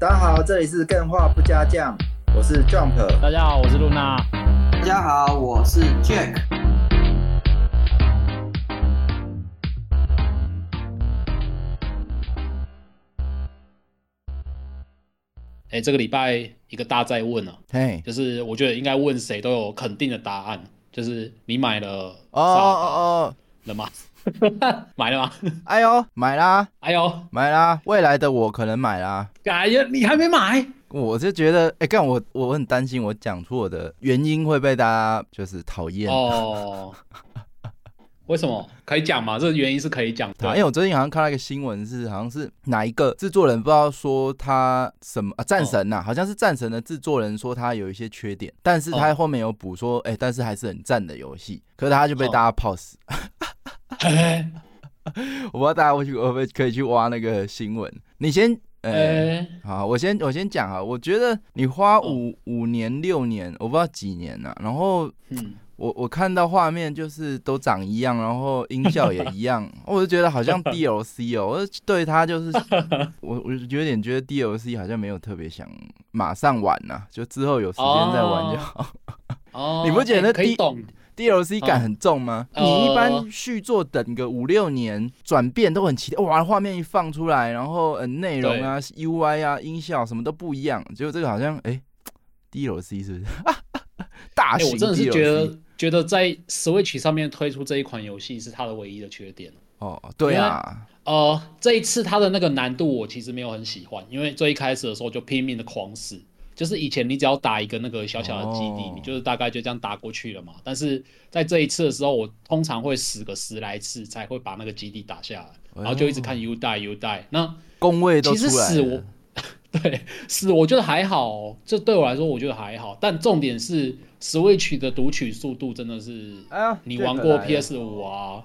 大家好，这里是更画不加酱，我是 Jump。大家好，我是露娜。大家好，我是 Jack。哎，这个礼拜一个大在问啊，嘿，就是我觉得应该问谁都有肯定的答案，就是你买了哦哦哦了吗？买了吗？哎呦，买啦！哎呦，买啦！未来的我可能买啦。哎呀，你还没买？我就觉得，哎，干我我很担心，我讲出我的原因会被大家就是讨厌哦。为什么可以讲嘛？这个原因是可以讲的。因为我最近好像看到一个新闻，是好像是哪一个制作人不知道说他什么啊？战神呐、啊，哦、好像是战神的制作人说他有一些缺点，但是他后面有补说，哎、哦欸，但是还是很赞的游戏。可是他就被大家泡死。哦 我不知道大家会去会不会可以去挖那个新闻。你先，呃、欸，欸、好，我先我先讲啊。我觉得你花五、哦、五年六年，我不知道几年了、啊。然后，嗯，我我看到画面就是都长一样，然后音效也一样，我就觉得好像 DLC 哦。我就对他就是，我我就有点觉得 DLC 好像没有特别想马上玩呐、啊，就之后有时间再玩就好。哦，你不觉得 D？、欸、可以懂。DLC 感很重吗？哦、你一般续作等个五六年，转变都很期待。哇，画面一放出来，然后呃内容啊、UI 啊、音效什么都不一样。结果这个好像哎、欸、DLC 是不是？大型 DLC、欸、我真的是觉得觉得在 Switch 上面推出这一款游戏是它的唯一的缺点。哦，对啊，呃，这一次它的那个难度我其实没有很喜欢，因为最一开始的时候就拼命的狂死。就是以前你只要打一个那个小小的基地，oh. 你就是大概就这样打过去了嘛。但是在这一次的时候，我通常会死个十来次才会把那个基地打下来，oh. 然后就一直看 you die you die。那工位。其实死我，对，死我觉得还好，这对我来说我觉得还好。但重点是 Switch 的读取速度真的是，你玩过 PS 五啊？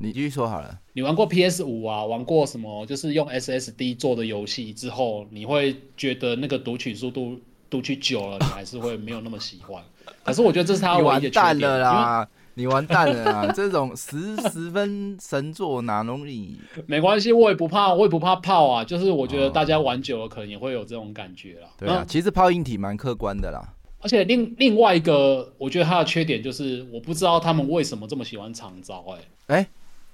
你继续说好了。你玩过 PS 五啊？玩过什么？就是用 SSD 做的游戏之后，你会觉得那个读取速度读取久了，你还是会没有那么喜欢。可是我觉得这是他唯一的缺点。你完蛋了啦！你完蛋了啦！这种十十分神作哪容易？没关系，我也不怕，我也不怕泡啊。就是我觉得大家玩久了，可能也会有这种感觉啦。对啊，其实泡硬体蛮客观的啦。而且另另外一个，我觉得它的缺点就是，我不知道他们为什么这么喜欢长招、欸。哎哎。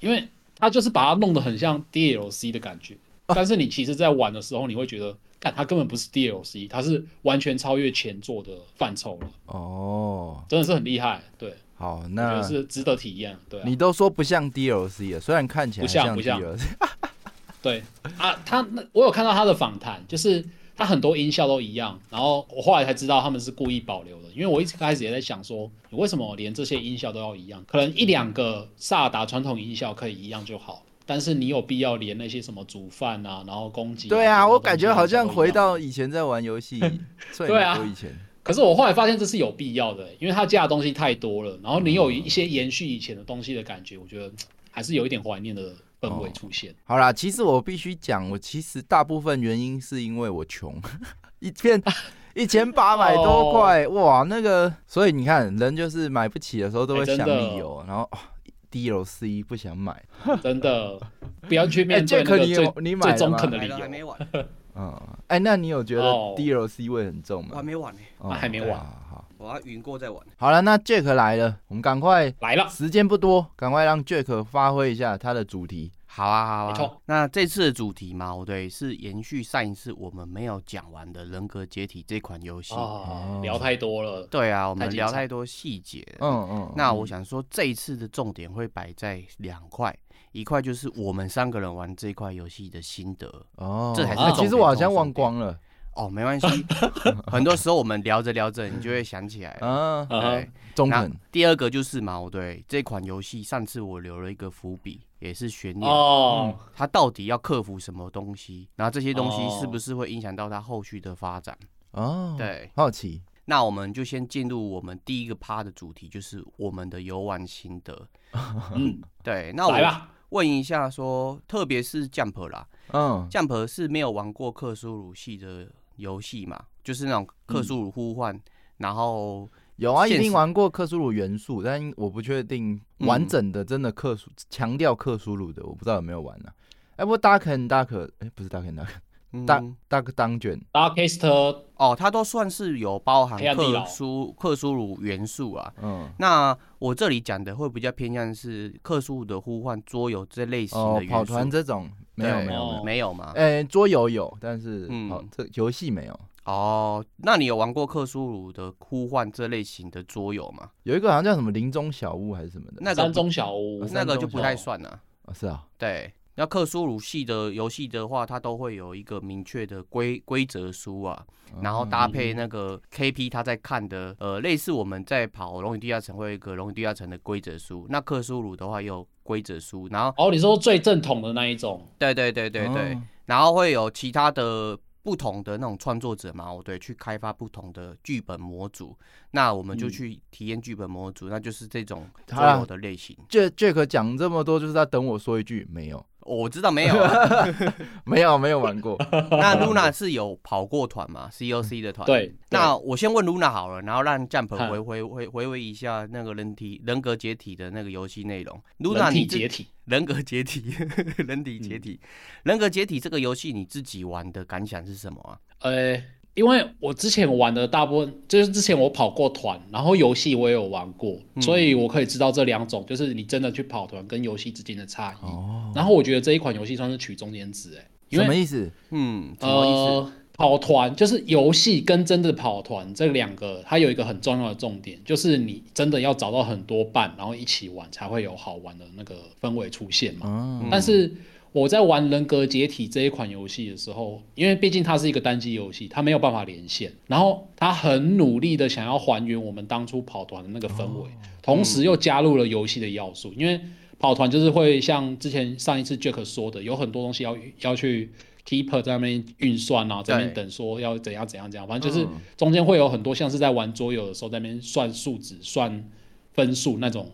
因为他就是把它弄得很像 DLC 的感觉，但是你其实，在玩的时候，你会觉得，看它根本不是 DLC，它是完全超越前作的范畴了。哦，真的是很厉害。对，好，那是值得体验。对，你都说不像 DLC 了，虽然看起来像不像。对啊，他那我有看到他的访谈，就是。它很多音效都一样，然后我后来才知道他们是故意保留的，因为我一开始也在想说，你为什么连这些音效都要一样？可能一两个萨达传统音效可以一样就好，但是你有必要连那些什么煮饭啊，然后攻击？对啊，我感觉好像回到以前在玩游戏，对啊，以前。可是我后来发现这是有必要的，因为它加的东西太多了，然后你有一些延续以前的东西的感觉，我觉得还是有一点怀念的。氛围出现、哦，好啦，其实我必须讲，我其实大部分原因是因为我穷，一片 一千八百多块，哦、哇，那个，所以你看，人就是买不起的时候都会想理由，欸、然后、哦、DLC 不想买，真的。不要去面对这个你有、你买最中肯的理由，还没完，嗯，哎、欸，那你有觉得 DLC 味很重吗？我还没玩呢，哦、还没完。我要云过再玩。好了，那 Jack 来了，我们赶快来了，时间不多，赶快让 Jack 发挥一下他的主题。好啊，好啊，没错。那这次的主题嘛，对，是延续上一次我们没有讲完的《人格解体》这款游戏。哦，聊太多了。对啊，我们聊太多细节。嗯嗯。那我想说，这一次的重点会摆在两块，一块就是我们三个人玩这块游戏的心得。哦，这才是。其实我好像忘光了。哦，没关系，很多时候我们聊着聊着，你就会想起来。啊，对，中肯。第二个就是嘛，对，这款游戏上次我留了一个伏笔，也是悬念。哦，它到底要克服什么东西？然后这些东西是不是会影响到它后续的发展？哦，对，好奇。那我们就先进入我们第一个趴的主题，就是我们的游玩心得。嗯，对，那我问一下，说，特别是 Jump 啦，嗯，Jump 是没有玩过克苏鲁系的。游戏嘛，就是那种克苏鲁呼唤，嗯、然后有啊，一定玩过克苏鲁元素，但我不确定完整的真的克苏强调克苏鲁的，我不知道有没有玩呢、啊？哎、欸，不过大可大可，哎，不是大可大可大大个当卷，Darkest 哦，它都算是有包含克苏克苏鲁元素啊。嗯，那我这里讲的会比较偏向是克苏鲁的呼唤桌游这类型的元素。哦，跑团这种没有没有没有没有吗？哎、欸，桌游有，但是嗯，这游戏没有。哦，那你有玩过克苏鲁的呼唤这类型的桌游吗？有一个好像叫什么林中小屋还是什么的，那个山中小屋，哦、那个就不太算了。啊，是啊，对。那克苏鲁系的游戏的话，它都会有一个明确的规规则书啊，然后搭配那个 KP 他在看的，呃，类似我们在跑《龙与地下城》会有一个《龙与地下城》的规则书。那克苏鲁的话也有规则书，然后哦，你说最正统的那一种？对对对对对，然后会有其他的。不同的那种创作者嘛，我对，去开发不同的剧本模组，那我们就去体验剧本模组，嗯、那就是这种桌游的类型。Jack Jack 讲这么多，就是在等我说一句没有。我知道没有、啊，没有没有玩过。那 Luna 是有跑过团吗？COC 的团。对。那我先问 Luna 好了，然后让 Jump 回回回回味一下那个人体人格解体的那个游戏内容。Luna 你解体，人格解体，人体解体，人格解体这个游戏你自己玩的感想是什么啊？呃。因为我之前玩的大部分就是之前我跑过团，然后游戏我也有玩过，嗯、所以我可以知道这两种就是你真的去跑团跟游戏之间的差异。哦、然后我觉得这一款游戏算是取中间值，哎，什么意思？嗯，什么意思？呃，跑团就是游戏跟真的跑团这两个，它有一个很重要的重点，就是你真的要找到很多伴，然后一起玩才会有好玩的那个氛围出现嘛。嗯、但是。我在玩《人格解体》这一款游戏的时候，因为毕竟它是一个单机游戏，它没有办法连线，然后它很努力的想要还原我们当初跑团的那个氛围，同时又加入了游戏的要素。因为跑团就是会像之前上一次 Jack 说的，有很多东西要要去 Keeper 在那边运算啊，在那边等说要怎样怎样怎样，反正就是中间会有很多像是在玩桌游的时候在那边算数值、算分数那种。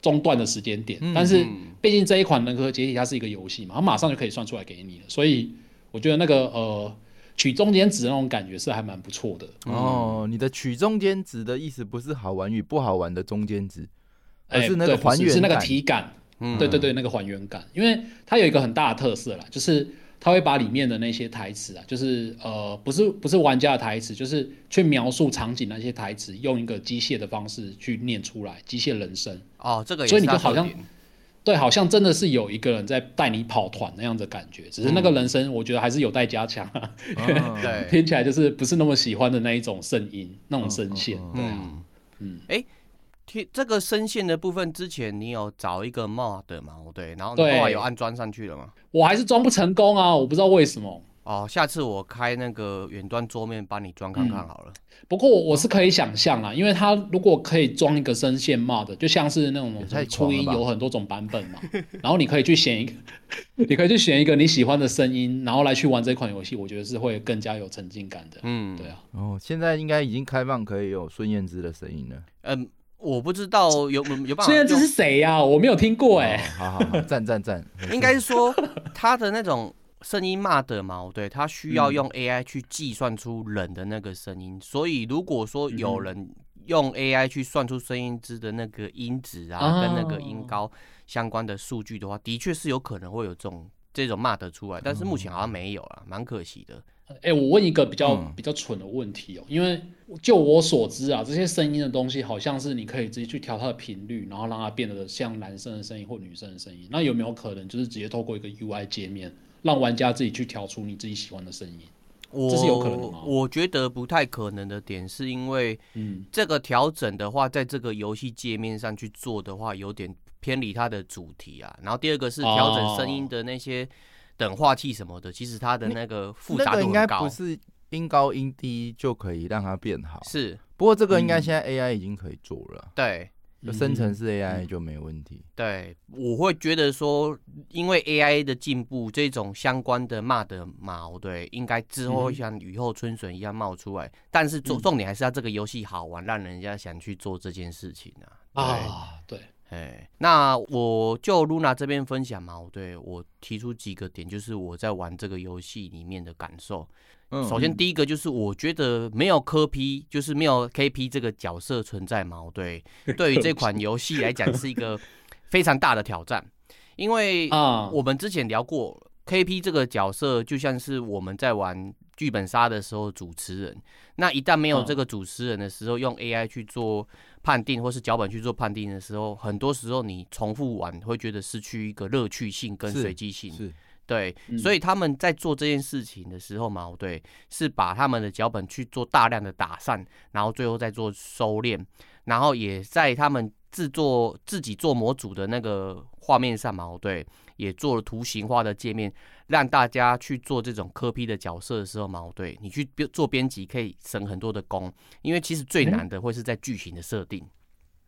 中断的时间点，但是毕竟这一款人格解体它是一个游戏嘛，它马上就可以算出来给你了，所以我觉得那个呃取中间值那种感觉是还蛮不错的。哦，你的取中间值的意思不是好玩与不好玩的中间值，而是那个还原感，是那个体感。嗯，对对对，那个还原感，因为它有一个很大的特色啦，就是。他会把里面的那些台词啊，就是呃，不是不是玩家的台词，就是去描述场景那些台词，用一个机械的方式去念出来，机械人声。哦，这个也是。所以你就好像，对，好像真的是有一个人在带你跑团那样的感觉，只是那个人声，我觉得还是有待加强。对，听起来就是不是那么喜欢的那一种声音，那种声线。对，嗯，哎。这个声线的部分，之前你有找一个 mod 吗？对，然后你后来有安装上去了吗？我还是装不成功啊，我不知道为什么。哦，下次我开那个远端桌面帮你装看看好了。嗯、不过我是可以想象啊，因为它如果可以装一个声线 mod，就像是那种初音有很多种版本嘛，然后你可以去选一个，你可以去选一个你喜欢的声音，然后来去玩这款游戏，我觉得是会更加有沉浸感的。嗯，对啊。哦，现在应该已经开放可以有孙燕姿的声音了。嗯。我不知道有有办法。现在这是谁呀？我没有听过哎。好好好，赞赞赞。应该是说他的那种声音骂的嘛，对，他需要用 AI 去计算出人的那个声音。所以如果说有人用 AI 去算出声音之的那个音质啊，跟那个音高相关的数据的话，的确是有可能会有这种这种骂得出来。但是目前好像没有了，蛮可惜的。哎、欸，我问一个比较比较蠢的问题哦、因为就我所知啊，这些声音的东西好像是你可以直接去调它的频率，然后让它变得像男生的声音或女生的声音。那有没有可能就是直接透过一个 UI 界面，让玩家自己去调出你自己喜欢的声音？我这是有可能的吗？我觉得不太可能的点是因为，嗯，这个调整的话，在这个游戏界面上去做的话，有点偏离它的主题啊。然后第二个是调整声音的那些。等化器什么的，其实它的那个复杂度应该不是音高音低就可以让它变好。是，不过这个应该现在 AI 已经可以做了。嗯、对，就生成式 AI 就没问题。对，我会觉得说，因为 AI 的进步，这种相关的骂的毛，对，应该之后会像雨后春笋一样冒出来。嗯、但是重重点还是要这个游戏好玩，让人家想去做这件事情啊。啊，对。哎，那我就 Luna 这边分享嘛，我对我提出几个点，就是我在玩这个游戏里面的感受。嗯，首先第一个就是我觉得没有科 P，就是没有 KP 这个角色存在嘛，对，对于这款游戏来讲是一个非常大的挑战，因为啊，我们之前聊过 KP 这个角色就像是我们在玩剧本杀的时候主持人，那一旦没有这个主持人的时候，用 AI 去做判定或是脚本去做判定的时候，很多时候你重复玩会觉得失去一个乐趣性跟随机性。是。对，嗯、所以他们在做这件事情的时候嘛，对，是把他们的脚本去做大量的打散，然后最后再做收敛，然后也在他们制作自己做模组的那个画面上嘛，对，也做了图形化的界面，让大家去做这种科批的角色的时候嘛，对，你去编做编辑可以省很多的工，因为其实最难的会是在剧情的设定。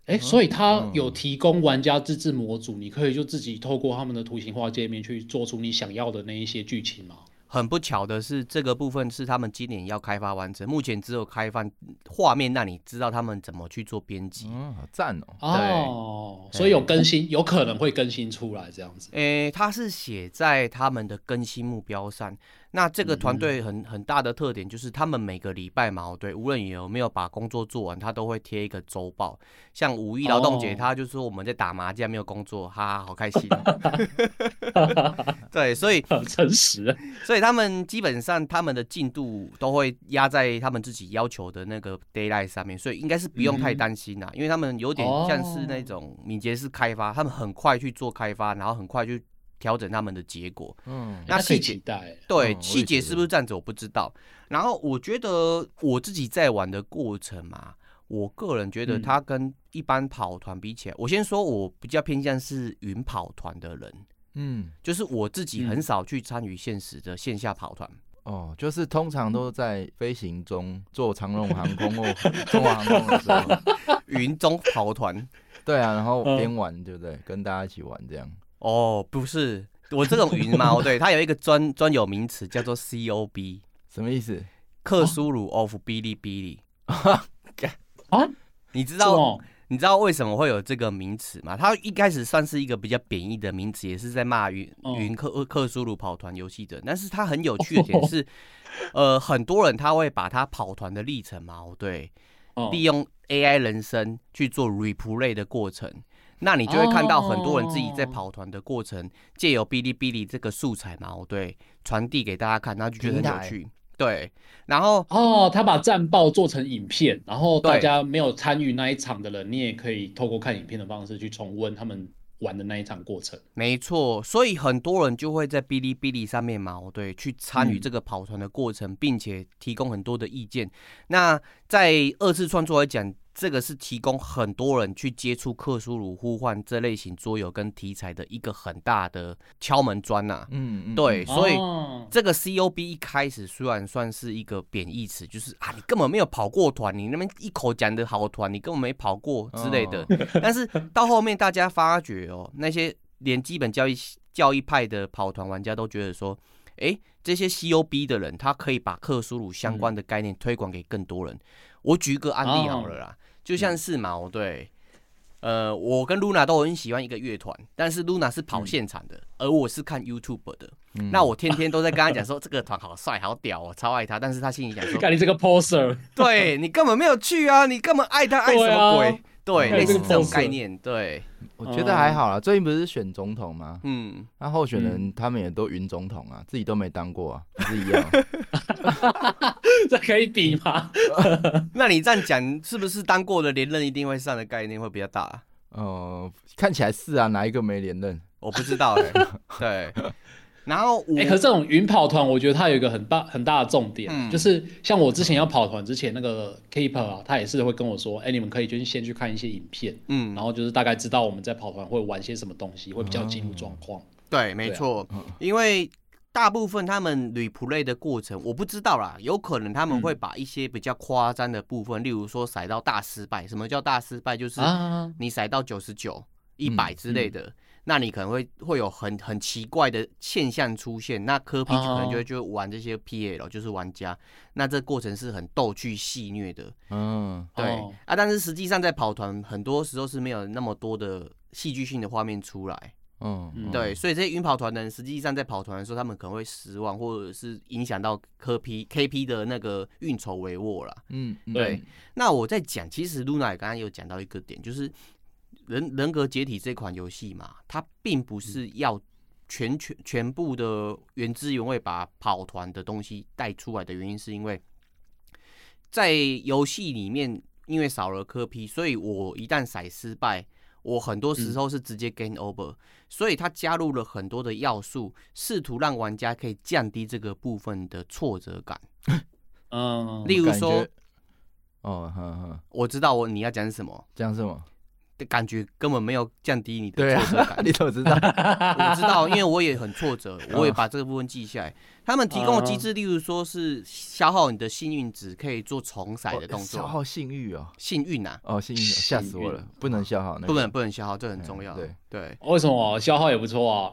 哎、欸，所以他有提供玩家自制模组，你可以就自己透过他们的图形化界面去做出你想要的那一些剧情吗？很不巧的是，这个部分是他们今年要开发完成，目前只有开放画面，让你知道他们怎么去做编辑。嗯，好赞哦！哦，所以有更新，有可能会更新出来这样子。诶、欸，他是写在他们的更新目标上。那这个团队很很大的特点就是，他们每个礼拜嘛，对，无论有没有把工作做完，他都会贴一个周报。像五一劳动节，他就说我们在打麻将，没有工作，哈哈，好开心。对，所以 很诚实。所以他们基本上他们的进度都会压在他们自己要求的那个 d a y l i g h t 上面，所以应该是不用太担心啦，因为他们有点像是那种敏捷式开发，他们很快去做开发，然后很快去。调整他们的结果，嗯，那细节对细节、嗯、是不是这样子我不知道。然后我觉得我自己在玩的过程嘛，我个人觉得它跟一般跑团比起来，嗯、我先说我比较偏向是云跑团的人，嗯，就是我自己很少去参与现实的线下跑团。哦，就是通常都在飞行中坐长龙航空或 中华航空的时候，云中跑团，对啊，然后边玩对不对？跟大家一起玩这样。哦，不是，我这种云猫，对，它有一个专专有名词叫做 COB，什么意思？克苏鲁 of 哔哩哔哩啊？你知道你知道为什么会有这个名词吗？它一开始算是一个比较贬义的名词，也是在骂云云克克苏鲁跑团游戏的。但是它很有趣的点是，呃，很多人他会把他跑团的历程嘛，对，利用 AI 人生去做 replay 的过程。那你就会看到很多人自己在跑团的过程，借、oh. 由哔哩哔哩这个素材嘛，对，传递给大家看，然后就觉得很有趣。对，然后哦，他把战报做成影片，然后大家没有参与那一场的人，你也可以透过看影片的方式去重温他们玩的那一场过程。没错，所以很多人就会在哔哩哔哩上面嘛，对，去参与这个跑团的过程，嗯、并且提供很多的意见。那在二次创作来讲。这个是提供很多人去接触克苏鲁呼唤这类型桌游跟题材的一个很大的敲门砖呐、啊。嗯嗯，对，所以这个 COB 一开始虽然算是一个贬义词，就是啊，你根本没有跑过团，你那边一口讲的好团，你根本没跑过之类的。但是到后面大家发觉哦，那些连基本教育教育派的跑团玩家都觉得说，哎，这些 COB 的人他可以把克苏鲁相关的概念推广给更多人。我举个案例好了啦。就像是嘛，对，呃，我跟露娜都很喜欢一个乐团，但是露娜是跑现场的，而我是看 YouTube 的。那我天天都在跟他讲说，这个团好帅、好屌，我超爱他。但是他心里想说，看你这个 poser，对你根本没有去啊，你根本爱他爱什么鬼？对，类似这种概念。对，我觉得还好啦。最近不是选总统吗？嗯，那候选人他们也都云总统啊，自己都没当过啊，不是一样。这可以比吗？那你这样讲，是不是当过的连任一定会上的概念会比较大啊？呃，看起来是啊，哪一个没连任？我不知道哎、欸。对。然后，哎、欸，可是这种云跑团，我觉得它有一个很大很大的重点，嗯、就是像我之前要跑团之前，那个 Keeper 啊，他也是会跟我说，哎、欸，你们可以就是先去看一些影片，嗯，然后就是大概知道我们在跑团会玩些什么东西，会比较进入状况。对，没错，啊、因为大部分他们 replay 的过程，我不知道啦，有可能他们会把一些比较夸张的部分，嗯、例如说甩到大失败，什么叫大失败？就是你甩到九十九、一百之类的。嗯嗯那你可能会会有很很奇怪的现象出现，那科 P 可能就会就玩这些 PL，就是玩家，那这过程是很逗趣戏谑的，嗯，对啊，但是实际上在跑团很多时候是没有那么多的戏剧性的画面出来，嗯，对，所以这些云跑团的人实际上在跑团的时候，他们可能会失望，或者是影响到科 P KP 的那个运筹帷幄啦，嗯，对。那我在讲，其实 Luna 也刚刚有讲到一个点，就是。人人格解体这款游戏嘛，它并不是要全全全部的原汁原味把跑团的东西带出来的原因，是因为在游戏里面，因为少了磕 P，所以我一旦骰失败，我很多时候是直接 game over，嗯。所以它加入了很多的要素，试图让玩家可以降低这个部分的挫折感。嗯，例如说，哦，呵呵我知道我你要讲什么，讲什么？感觉根本没有降低你的挫折感，啊、你都知道，我知道，因为我也很挫折，我也把这个部分记下来。他们提供的机制，例如说是消耗你的幸运值，可以做重骰的动作。消耗幸运哦，幸运啊，哦，幸运，吓死我了，不能消耗，那，不能不能消耗，这很重要。对。对，为什么？消耗也不错啊？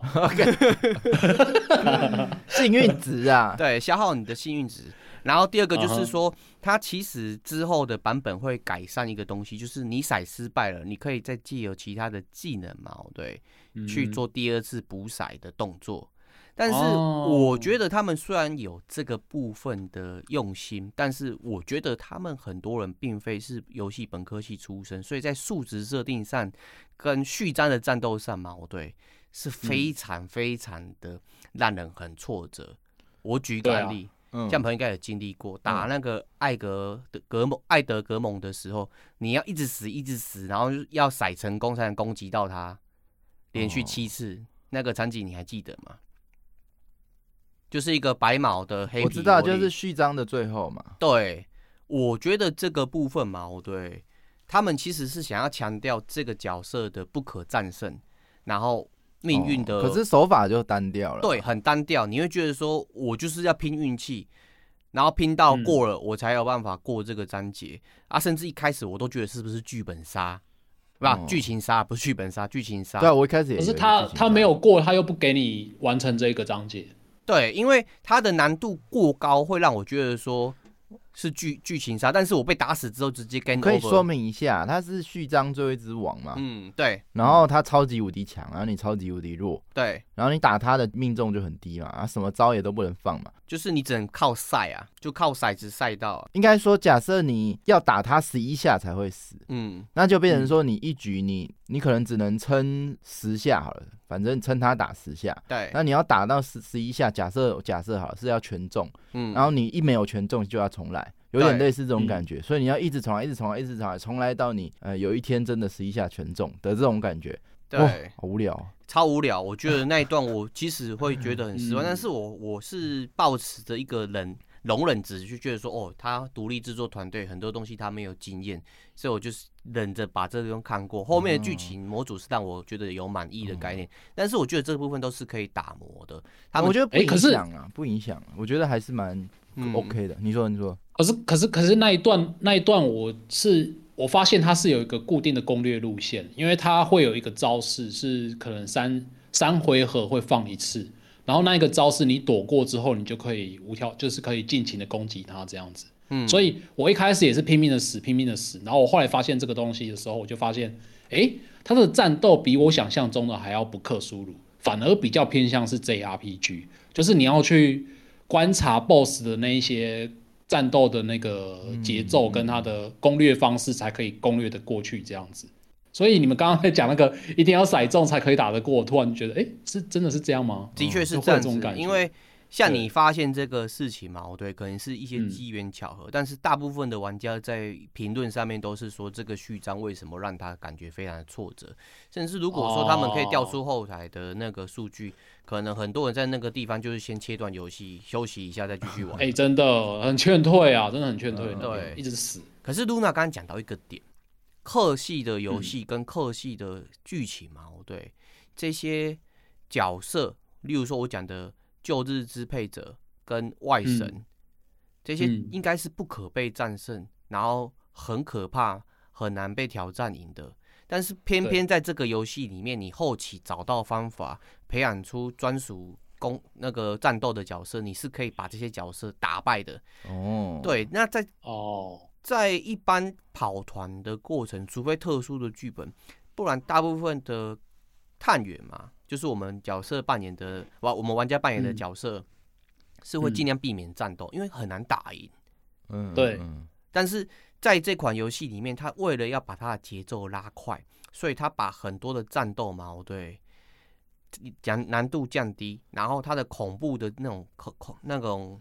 幸运值啊，对，消耗你的幸运值。然后第二个就是说，它其实之后的版本会改善一个东西，就是你骰失败了，你可以再借由其他的技能嘛，对，去做第二次补骰的动作。但是我觉得他们虽然有这个部分的用心，但是我觉得他们很多人并非是游戏本科系出身，所以在数值设定上跟序章的战斗上嘛，对，是非常非常的让人很挫折。我举一个案例。像朋友应该有经历过，打那个艾格的格蒙艾德格蒙的时候，你要一直死一直死，然后要骰成功才能攻击到他，连续七次，那个场景你还记得吗？就是一个白毛的黑皮，我知道，就是序章的最后嘛。对，我觉得这个部分嘛，我对他们其实是想要强调这个角色的不可战胜，然后。命运的、哦，可是手法就单调了。对，很单调。你会觉得说，我就是要拼运气，然后拼到过了，我才有办法过这个章节、嗯、啊。甚至一开始我都觉得是不是剧本杀，不、哦，剧情杀不是剧本杀，剧情杀。对啊，我一开始也。可是他他没有过，他又不给你完成这个章节。对，因为它的难度过高，会让我觉得说。是剧剧情杀，但是我被打死之后直接跟可以说明一下，他是序章最后一只王嘛？嗯，对。然后他超级无敌强，然后你超级无敌弱，对。然后你打他的命中就很低嘛，啊，什么招也都不能放嘛，就是你只能靠赛啊，就靠骰子赛到啊。应该说，假设你要打他十一下才会死，嗯，那就变成说你一局你你可能只能撑十下好了，反正撑他打十下，对。那你要打到十十一下，假设假设好了是要全中，嗯，然后你一没有全中就要重来。有点类似这种感觉，所以你要一直重来，一直重来，一直重来，重来到你呃有一天真的十一下全中的这种感觉。对，好无聊，超无聊。我觉得那一段我其实会觉得很失望，但是我我是抱持着一个人容忍值，就觉得说哦，他独立制作团队很多东西他没有经验，所以我就是忍着把这个东西看过。后面的剧情模组是让我觉得有满意的概念，但是我觉得这部分都是可以打磨的。他们我觉得不影响啊，不影响。我觉得还是蛮 OK 的。你说，你说。可是，可是，可是那一段那一段，我是我发现它是有一个固定的攻略路线，因为它会有一个招式是可能三三回合会放一次，然后那一个招式你躲过之后，你就可以无条就是可以尽情的攻击它这样子。嗯，所以我一开始也是拼命的死，拼命的死，然后我后来发现这个东西的时候，我就发现，哎，它的战斗比我想象中的还要不克苏鲁，反而比较偏向是 JRPG，就是你要去观察 BOSS 的那一些。战斗的那个节奏跟他的攻略方式才可以攻略的过去这样子，所以你们刚刚在讲那个一定要骰中才可以打得过，我突然觉得，哎、欸，是真的是这样吗？的确是这样子，因为像你发现这个事情嘛，对，可能是一些机缘巧合，但是大部分的玩家在评论上面都是说这个序章为什么让他感觉非常的挫折，甚至如果说他们可以调出后台的那个数据。可能很多人在那个地方就是先切断游戏，休息一下再继续玩。哎、欸，真的很劝退啊，真的很劝退、嗯，对，一直死。可是露娜刚刚讲到一个点，客系的游戏跟客系的剧情嘛，对，这些角色，例如说我讲的旧日支配者跟外神，嗯、这些应该是不可被战胜，然后很可怕，很难被挑战赢的。但是偏偏在这个游戏里面，你后期找到方法，培养出专属攻那个战斗的角色，你是可以把这些角色打败的。哦，对，那在哦，在一般跑团的过程，除非特殊的剧本，不然大部分的探员嘛，就是我们角色扮演的，玩我们玩家扮演的角色，嗯、是会尽量避免战斗，嗯，因为很难打赢。嗯，对，但是。在这款游戏里面，他为了要把他的节奏拉快，所以他把很多的战斗矛，对，讲难度降低，然后他的恐怖的那种恐恐那种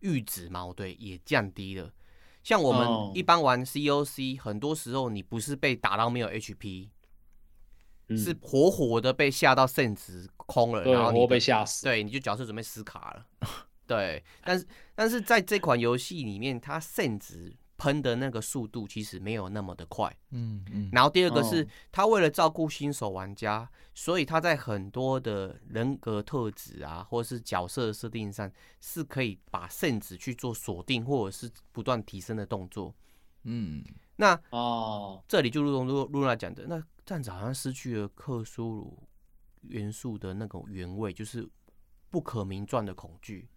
阈值矛，对，也降低了。像我们一般玩 COC，、oh. 很多时候你不是被打到没有 HP，、嗯、是活活的被吓到肾值空了，然后你被吓死，对，你就角色准备死卡了。对，但是但是在这款游戏里面，它肾值喷的那个速度其实没有那么的快。嗯嗯。然后第二个是，他为了照顾新手玩家，所以他在很多的人格特质啊，或者是角色设定上，是可以把圣旨去做锁定，或者是不断提升的动作。嗯。那哦，这里就如同露露娜讲的，那这样子好像失去了克苏鲁元素的那种原味，就是不可名状的恐惧。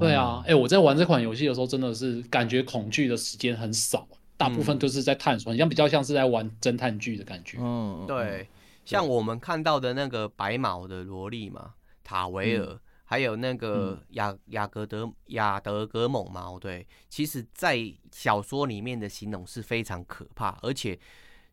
对啊，哎、欸，我在玩这款游戏的时候，真的是感觉恐惧的时间很少，大部分都是在探索，像、嗯、比较像是在玩侦探剧的感觉。嗯，对，像我们看到的那个白毛的萝莉嘛，塔维尔，嗯、还有那个雅雅格德雅德格蒙猫，对，其实在小说里面的形容是非常可怕，而且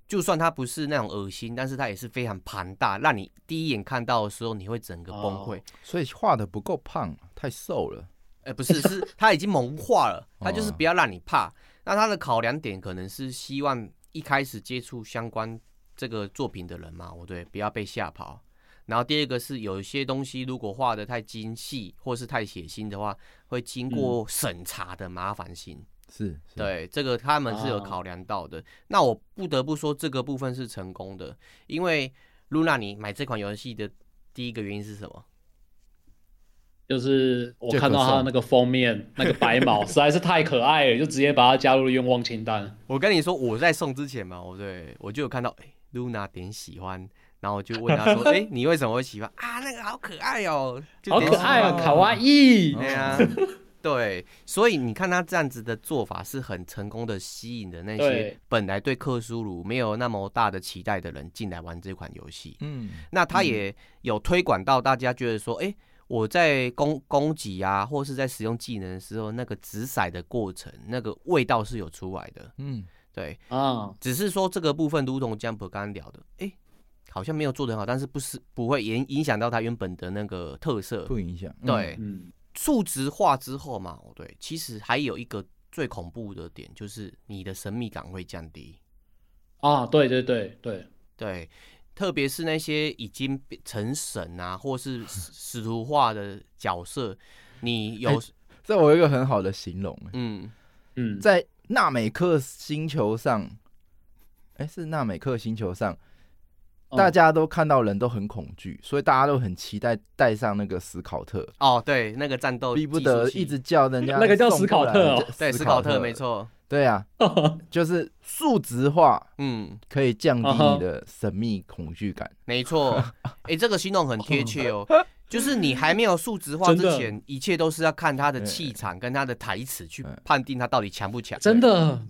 就算它不是那种恶心，但是它也是非常庞大，让你第一眼看到的时候，你会整个崩溃、哦。所以画的不够胖，太瘦了。不是，是 他已经萌化了，他就是不要让你怕。那他的考量点可能是希望一开始接触相关这个作品的人嘛，我对，不要被吓跑。然后第二个是有一些东西如果画的太精细或是太血腥的话，会经过审查的麻烦性。是，对，这个他们是有考量到的。那我不得不说这个部分是成功的，因为露娜你买这款游戏的第一个原因是什么？就是我看到他那个封面，那个白毛实在是太可爱了，就直接把它加入了愿望清单。我跟你说，我在送之前嘛，我对我就有看到，哎、欸，露娜点喜欢，然后我就问他说，哎、欸，你为什么会喜欢啊？那个好可爱哦、喔，好可爱哦、喔，卡哇伊。对啊，对，所以你看他这样子的做法是很成功的，吸引的那些本来对克苏鲁没有那么大的期待的人进来玩这款游戏。嗯，那他也有推广到大家觉得说，哎、欸。我在攻攻击啊，或是在使用技能的时候，那个掷骰的过程，那个味道是有出来的。嗯，对啊，只是说这个部分，如同 Jump 刚刚聊的，哎、欸，好像没有做得很好，但是不是不会影影响到它原本的那个特色，不影响。对，嗯，数值化之后嘛，对，其实还有一个最恐怖的点，就是你的神秘感会降低。啊，对对对对对。特别是那些已经成神啊，或是 使徒化的角色，你有、欸、这我有一个很好的形容，嗯。嗯，在纳美克星球上，哎、欸，是纳美克星球上，大家都看到人都很恐惧，所以大家都很期待带上那个史考特。哦，对，那个战斗逼不得一直叫人家那个叫史考特哦，对，史考特。没错。对啊，就是数值化，嗯，可以降低你的神秘恐惧感。没错，哎、欸，这个形容很贴切哦。就是你还没有数值化之前，一切都是要看他的气场跟他的台词去判定他到底强不强。真的，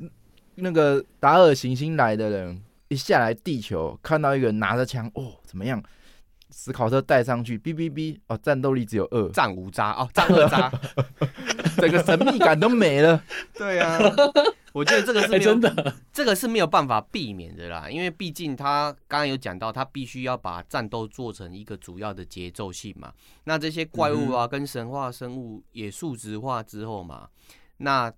那个达尔行星来的人一下来地球，看到一个人拿着枪，哦，怎么样？史考特带上去，哔哔哔，哦，战斗力只有二，战无渣哦，战二渣，整个神秘感都没了。对啊，我觉得这个是、欸、真的，这个是没有办法避免的啦，因为毕竟他刚刚有讲到，他必须要把战斗做成一个主要的节奏性嘛。那这些怪物啊，跟神话生物也数值化之后嘛，那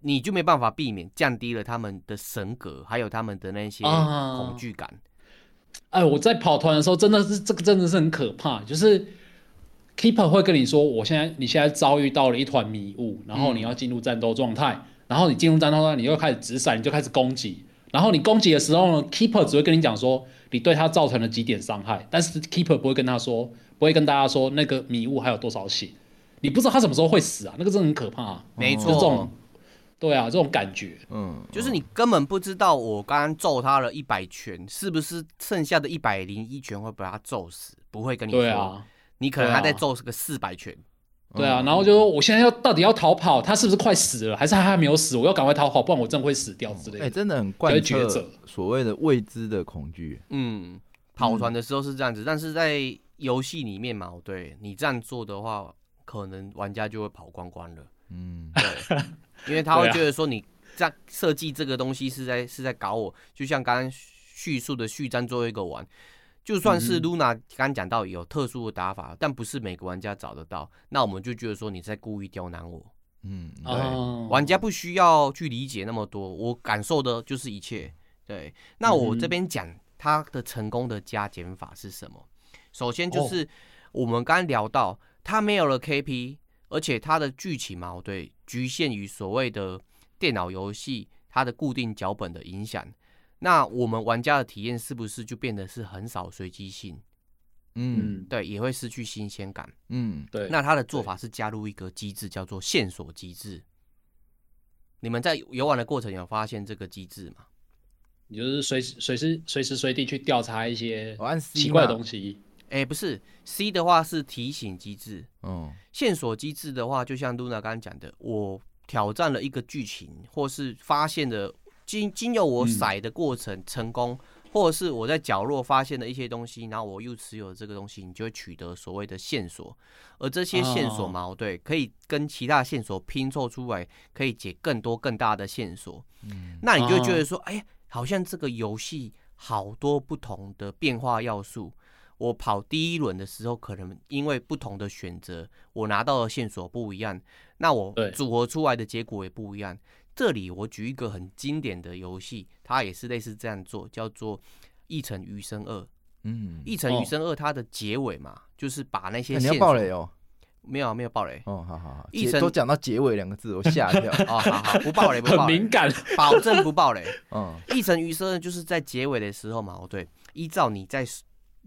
你就没办法避免降低了他们的神格，还有他们的那些恐惧感。啊哎，我在跑团的时候，真的是这个真的是很可怕。就是 Keeper 会跟你说，我现在你现在遭遇到了一团迷雾，然后你要进入战斗状态，嗯、然后你进入战斗状态，你又开始直闪，你就开始攻击。然后你攻击的时候呢，Keeper 只会跟你讲说，你对他造成了几点伤害，但是 Keeper 不会跟他说，不会跟大家说那个迷雾还有多少血。你不知道他什么时候会死啊，那个真的很可怕、啊。没错。这种对啊，这种感觉，嗯，就是你根本不知道我刚刚揍他了一百拳，是不是剩下的一百零一拳会把他揍死？不会跟你说，对啊，你可能还在揍个四百拳，对啊，然后就说我现在要到底要逃跑，他是不是快死了，还是他还没有死？我要赶快逃跑，不然我真的会死掉之类的。哎，真的很贯彻所谓的未知的恐惧。嗯，跑团的时候是这样子，但是在游戏里面嘛，对你这样做的话，可能玩家就会跑光光了。嗯，对。因为他会觉得说你在设计这个东西是在是在搞我，就像刚刚叙述的序章最后一个玩，就算是 Luna 刚讲到有特殊的打法，但不是每个玩家找得到，那我们就觉得说你在故意刁难我。嗯，对，哦玩家不需要去理解那么多，我感受的就是一切。对，那我这边讲他的成功的加减法是什么？首先就是我们刚刚聊到，他没有了 KP，而且他的剧情嘛，对，局限于所谓的电脑游戏它的固定脚本的影响。那我们玩家的体验是不是就变得是很少随机性？嗯，对，也会失去新鲜感。嗯，对，那他的做法是加入一个机制，叫做线索机制。你们在游玩的过程有发现这个机制吗？你就是随时随时随时随地去调查一些奇怪的东西。哎，不是，C 的话是提醒机制。嗯，线索机制的话，就像露娜刚刚讲的，我挑战了一个剧情，或是发现了经经由我骰的过程成功，嗯、或者是我在角落发现的一些东西，然后我又持有了这个东西，你就会取得所谓的线索。而这些线索嘛，对，可以跟其他线索拼凑出来，可以解更多更大的线索。嗯，那你就觉得说，哎，好像这个游戏好多不同的变化要素。我跑第一轮的时候，可能因为不同的选择，我拿到的线索不一样，那我组合出来的结果也不一样。这里我举一个很经典的游戏，它也是类似这样做，叫做《一城余生二》。嗯，《一城余生二》它的结尾嘛，哦、就是把那些线索、欸、你要爆雷哦，没有没有爆雷哦，好好好，都讲到结尾两个字，我吓一跳哦，好好不爆雷，不 爆雷，很敏感，保证不爆雷。嗯，《异尘余生二》就是在结尾的时候嘛，哦对，依照你在。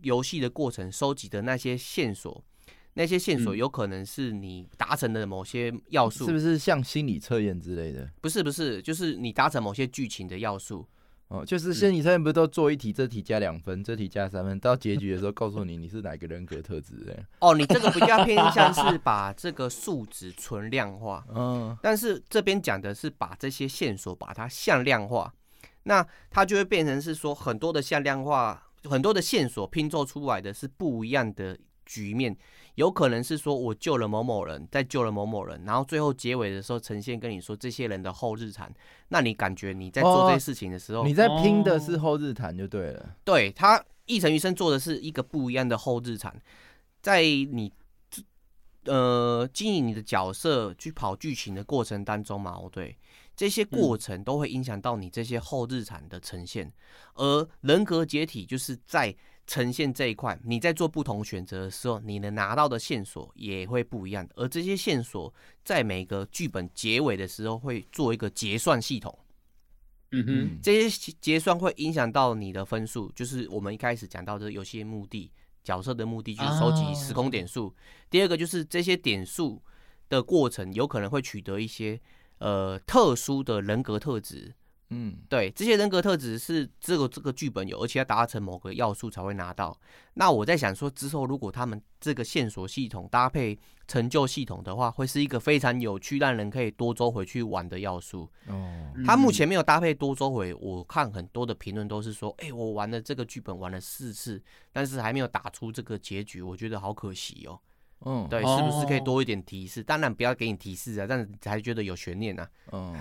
游戏的过程收集的那些线索，那些线索有可能是你达成的某些要素，是不是像心理测验之类的？不是不是，就是你达成某些剧情的要素。哦，就是心理测验不是都做一题，这题加两分，这题加三分，到结局的时候告诉你你是哪个人格特质的。哦，你这个比较偏向是把这个数值存量化，嗯，但是这边讲的是把这些线索把它向量化，那它就会变成是说很多的向量化。很多的线索拼凑出来的是不一样的局面，有可能是说我救了某某人，再救了某某人，然后最后结尾的时候呈现跟你说这些人的后日谈，那你感觉你在做这些事情的时候，哦、你在拼的是后日谈就对了。对，他异尘余生做的是一个不一样的后日谈，在你呃经营你的角色去跑剧情的过程当中嘛，哦对。这些过程都会影响到你这些后日谈的呈现，而人格解体就是在呈现这一块，你在做不同选择的时候，你能拿到的线索也会不一样，而这些线索在每个剧本结尾的时候会做一个结算系统。嗯哼，这些结算会影响到你的分数，就是我们一开始讲到的游戏目的、角色的目的就是收集时空点数。第二个就是这些点数的过程有可能会取得一些。呃，特殊的人格特质，嗯，对，这些人格特质是这个这个剧本有，而且要达成某个要素才会拿到。那我在想说，之后如果他们这个线索系统搭配成就系统的话，会是一个非常有趣、让人可以多周回去玩的要素。哦，他目前没有搭配多周回，我看很多的评论都是说，哎、欸，我玩了这个剧本玩了四次，但是还没有打出这个结局，我觉得好可惜哦。嗯，对，是不是可以多一点提示？当然不要给你提示啊，但是才觉得有悬念啊。嗯，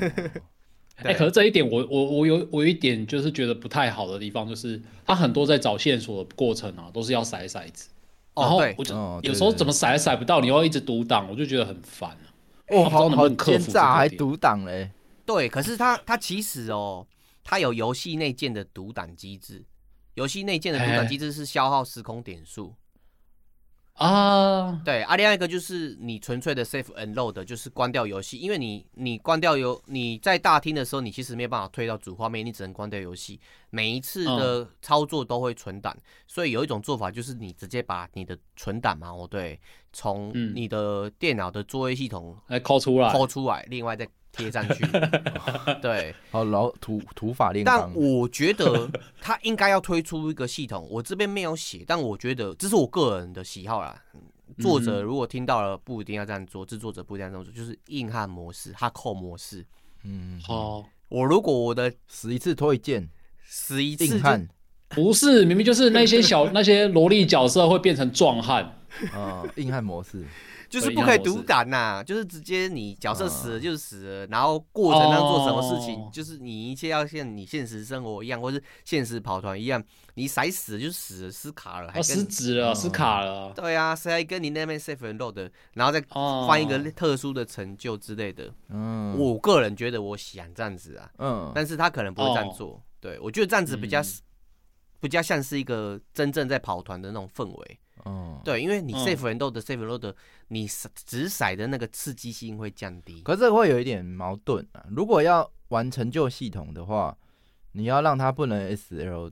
哎，可是这一点我我我有我有一点就是觉得不太好的地方，就是他很多在找线索的过程啊，都是要骰骰子，然后我就有时候怎么筛也骰不到，你要一直独挡，我就觉得很烦啊。哦，好好奸诈，还独挡嘞？对，可是他他其实哦，他有游戏内建的独挡机制，游戏内建的独挡机制是消耗时空点数。啊，对，啊，另外一个就是你纯粹的 safe and load，就是关掉游戏，因为你你关掉游你在大厅的时候，你其实没有办法推到主画面，你只能关掉游戏，每一次的操作都会存档，所以有一种做法就是你直接把你的存档嘛，哦对，从你的电脑的作业系统来抠出来，抠出来，另外再。贴上去，对，好老土土法炼钢。但我觉得他应该要推出一个系统，我这边没有写，但我觉得这是我个人的喜好啦。作者如果听到了，不一定要这样做；制作者不一定要这样做，就是硬汉模式、哈扣模式。嗯，好。我如果我的死一次脱一件，死一次硬汉，不是明明就是那些小那些萝莉角色会变成壮汉啊，硬汉模式。就是不可以独胆呐，就是直接你角色死了就是死了，然后过程当中做什么事情，就是你一切要像你现实生活一样，或是现实跑团一样，你骰死就死了，失卡了，还失职了，死卡了。对啊，谁还跟你那边 safe and load，然后再换一个特殊的成就之类的。嗯，我个人觉得我想这样子啊，嗯，但是他可能不会这样做。对，我觉得这样子比较比较像是一个真正在跑团的那种氛围。哦，对，因为你 safe and load 的 and load 的，你掷骰的那个刺激性会降低。可是会有一点矛盾啊。如果要玩成就系统的话，你要让它不能 SL，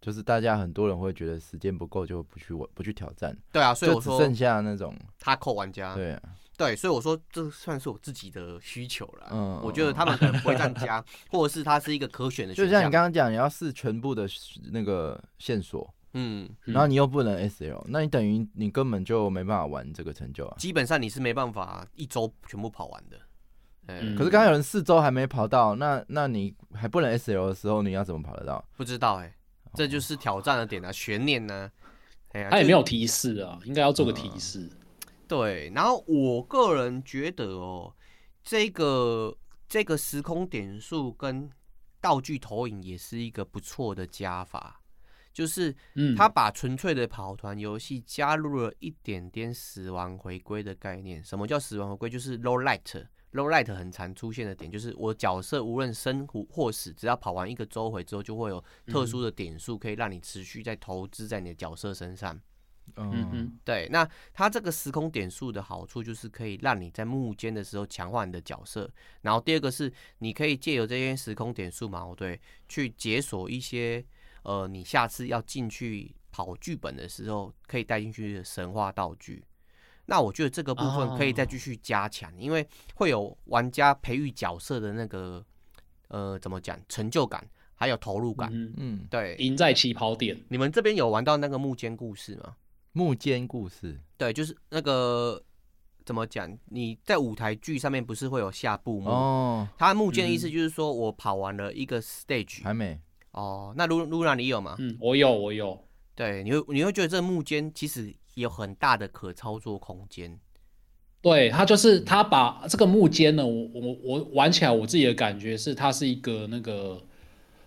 就是大家很多人会觉得时间不够就不去玩，不去挑战。对啊，所以我说剩下那种他扣玩家。对啊，对，所以我说这算是我自己的需求了。嗯，我觉得他们可能不会这样加，或者是它是一个可选的选项。就像你刚刚讲，你要试全部的那个线索。嗯，然后你又不能 SL，那你等于你根本就没办法玩这个成就啊。基本上你是没办法一周全部跑完的。嗯，可是刚才有人四周还没跑到，那那你还不能 SL 的时候，你要怎么跑得到？不知道哎、欸，这就是挑战的点啊，悬念呢。哎呀，他也没有提示啊，应该要做个提示。嗯、对，然后我个人觉得哦，这个这个时空点数跟道具投影也是一个不错的加法。就是，他把纯粹的跑团游戏加入了一点点死亡回归的概念。什么叫死亡回归？就是 low light，low light 很常出现的点，就是我角色无论生或死，只要跑完一个周回之后，就会有特殊的点数可以让你持续在投资在你的角色身上。嗯哼，对。那它这个时空点数的好处就是可以让你在幕间的时候强化你的角色。然后第二个是，你可以借由这些时空点数嘛，对，去解锁一些。呃，你下次要进去跑剧本的时候，可以带进去的神话道具。那我觉得这个部分可以再继续加强，因为会有玩家培育角色的那个呃，怎么讲，成就感，还有投入感。嗯嗯，对，赢在起跑点。你们这边有玩到那个幕间故事吗？幕间故事，对，就是那个怎么讲？你在舞台剧上面不是会有下部幕？哦，它幕间的意思就是说我跑完了一个 stage，还没。哦，那露露娜你有吗？嗯，我有，我有。对，你会你会觉得这个幕间其实有很大的可操作空间。对，它就是它把这个木间呢，我我我玩起来，我自己的感觉是它是一个那个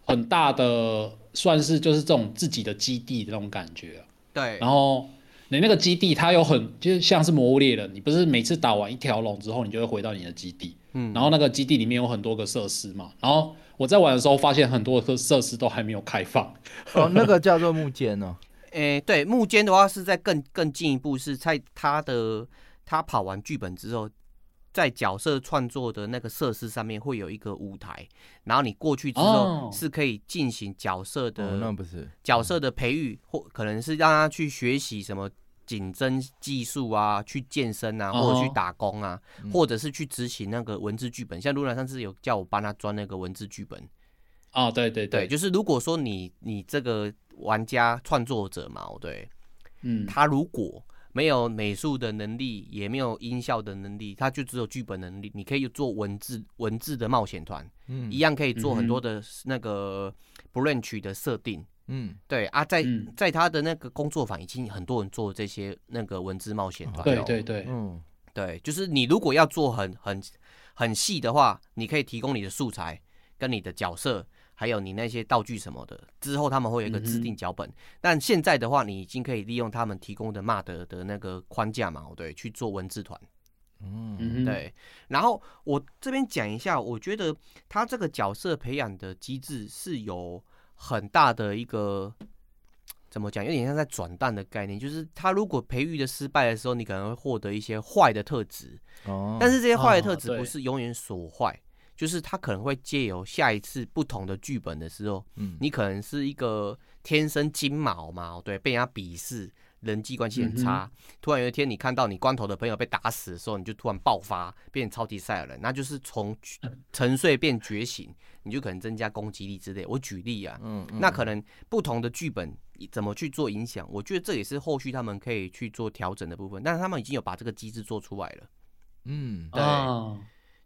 很大的，算是就是这种自己的基地的那种感觉。对，然后你那个基地它有很就是像是魔物猎人，你不是每次打完一条龙之后，你就会回到你的基地。嗯，然后那个基地里面有很多个设施嘛，然后。我在玩的时候发现很多的设施都还没有开放。哦，那个叫做木间哦。诶、欸，对，木间的话是在更更进一步，是在他的他跑完剧本之后，在角色创作的那个设施上面会有一个舞台，然后你过去之后是可以进行角色的、哦、那不是角色的培育，或可能是让他去学习什么。紧针技术啊，去健身啊，或者去打工啊，哦、或者是去执行那个文字剧本。嗯、像露娜上次有叫我帮他装那个文字剧本。啊、哦，对对对，对，就是如果说你你这个玩家创作者嘛，对，嗯，他如果没有美术的能力，也没有音效的能力，他就只有剧本能力，你可以做文字文字的冒险团，嗯，一样可以做很多的那个 branch 的设定。嗯，对啊，在在他的那个工作坊，已经很多人做这些那个文字冒险团。对对对，嗯，对，就是你如果要做很很很细的话，你可以提供你的素材跟你的角色，还有你那些道具什么的，之后他们会有一个制定脚本。嗯、但现在的话，你已经可以利用他们提供的 MUD 的那个框架嘛，对，去做文字团。嗯，对。然后我这边讲一下，我觉得他这个角色培养的机制是有。很大的一个怎么讲，有点像在转蛋的概念，就是他如果培育的失败的时候，你可能会获得一些坏的特质。哦，但是这些坏的特质不是永远所坏，就是他可能会借由下一次不同的剧本的时候，嗯，你可能是一个天生金毛嘛，对，被人家鄙视。人际关系很差，嗯、突然有一天你看到你光头的朋友被打死的时候，你就突然爆发，变成超级赛亚人，那就是从沉睡变觉醒，你就可能增加攻击力之类。我举例啊，嗯嗯、那可能不同的剧本怎么去做影响，我觉得这也是后续他们可以去做调整的部分。但是他们已经有把这个机制做出来了，嗯，对，啊、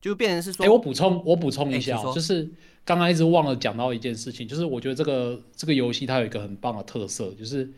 就变成是说，哎、欸，我补充，我补充一下，欸、就是刚刚一直忘了讲到一件事情，就是我觉得这个这个游戏它有一个很棒的特色，就是。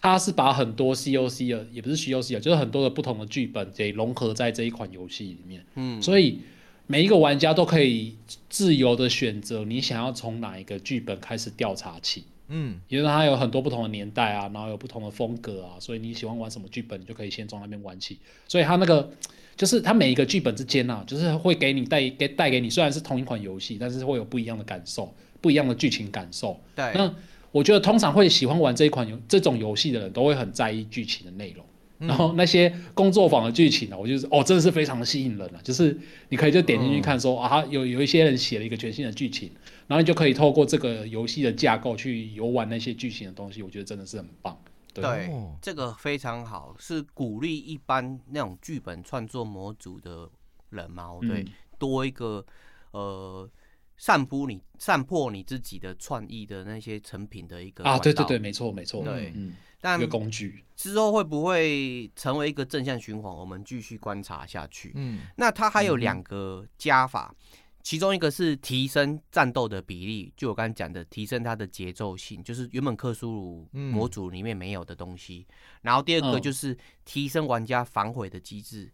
它是把很多 COC 的，也不是 COC 啊，就是很多的不同的剧本给融合在这一款游戏里面。嗯，所以每一个玩家都可以自由的选择你想要从哪一个剧本开始调查起。嗯，因为它有很多不同的年代啊，然后有不同的风格啊，所以你喜欢玩什么剧本，你就可以先从那边玩起。所以它那个就是它每一个剧本之间啊，就是会给你带给带给你，虽然是同一款游戏，但是会有不一样的感受，不一样的剧情感受。对，那。我觉得通常会喜欢玩这一款游这种游戏的人都会很在意剧情的内容，嗯、然后那些工作坊的剧情呢，我就是哦，真的是非常的吸引人啊！就是你可以就点进去看说，说、嗯、啊，有有一些人写了一个全新的剧情，然后你就可以透过这个游戏的架构去游玩那些剧情的东西，我觉得真的是很棒。对，对这个非常好，是鼓励一般那种剧本创作模组的人嘛，对，嗯、多一个呃。散播你散破你自己的创意的那些成品的一个啊，对对对，没错没错，对，嗯，但一个工具之后会不会成为一个正向循环？我们继续观察下去。嗯，那它还有两个加法，嗯、其中一个是提升战斗的比例，就我刚才讲的，提升它的节奏性，就是原本克苏鲁模组里面没有的东西。嗯、然后第二个就是提升玩家反悔的机制。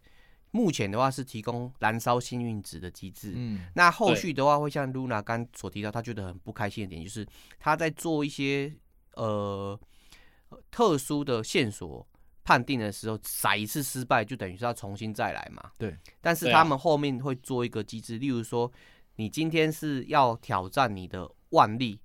目前的话是提供燃烧幸运值的机制，嗯，那后续的话会像 Luna 刚所提到，他觉得很不开心的点就是他在做一些呃特殊的线索判定的时候，骰一次失败就等于是要重新再来嘛，对。但是他们后面会做一个机制，例如说你今天是要挑战你的腕力，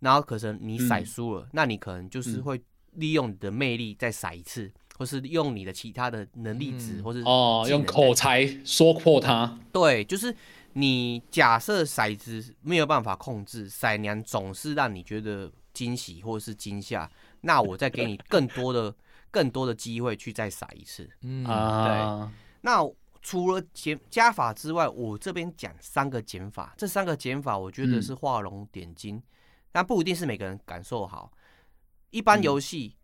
然后可能你骰输了，嗯，那你可能就是会利用你的魅力再骰一次。或是用你的其他的能力值，嗯、或是哦，用口才说破它。对，就是你假设骰子没有办法控制，骰娘总是让你觉得惊喜或是惊吓，那我再给你更多的、更多的机会去再骰一次。嗯啊，对。那除了减加法之外，我这边讲三个减法，这三个减法我觉得是画龙点睛，嗯、但不一定是每个人感受好。一般游戏。嗯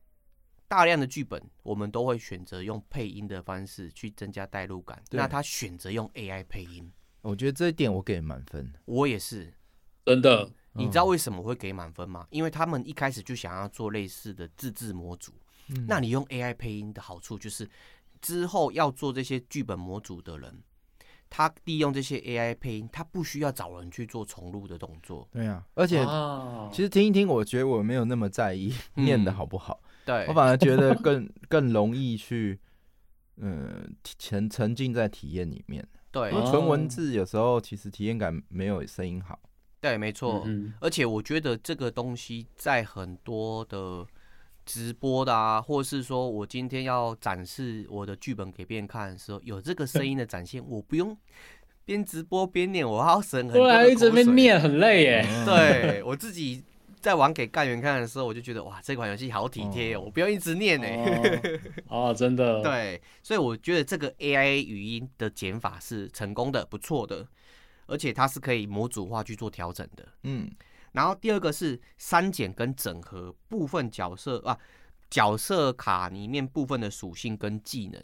大量的剧本，我们都会选择用配音的方式去增加代入感。那他选择用 AI 配音，我觉得这一点我给满分。我也是，真的。你知道为什么会给满分吗？因为他们一开始就想要做类似的自制模组。嗯、那你用 AI 配音的好处就是，之后要做这些剧本模组的人，他利用这些 AI 配音，他不需要找人去做重录的动作。对啊，而且、哦、其实听一听，我觉得我没有那么在意 念的好不好。嗯对，我反而觉得更 更容易去，嗯，沉沉浸在体验里面。对，纯文字有时候其实体验感没有声音好。对，没错。嗯、而且我觉得这个东西在很多的直播的啊，或是说我今天要展示我的剧本给别人看的时候，有这个声音的展现，我不用边直播边念，我还要省很多。对，一直边念很累耶。对我自己。在玩给干员看的时候，我就觉得哇，这款游戏好体贴哦，我不用一直念呢。哦，哦，真的。对，所以我觉得这个 AI 语音的减法是成功的，不错的，而且它是可以模组化去做调整的。嗯，然后第二个是删减跟整合部分角色啊，角色卡里面部分的属性跟技能。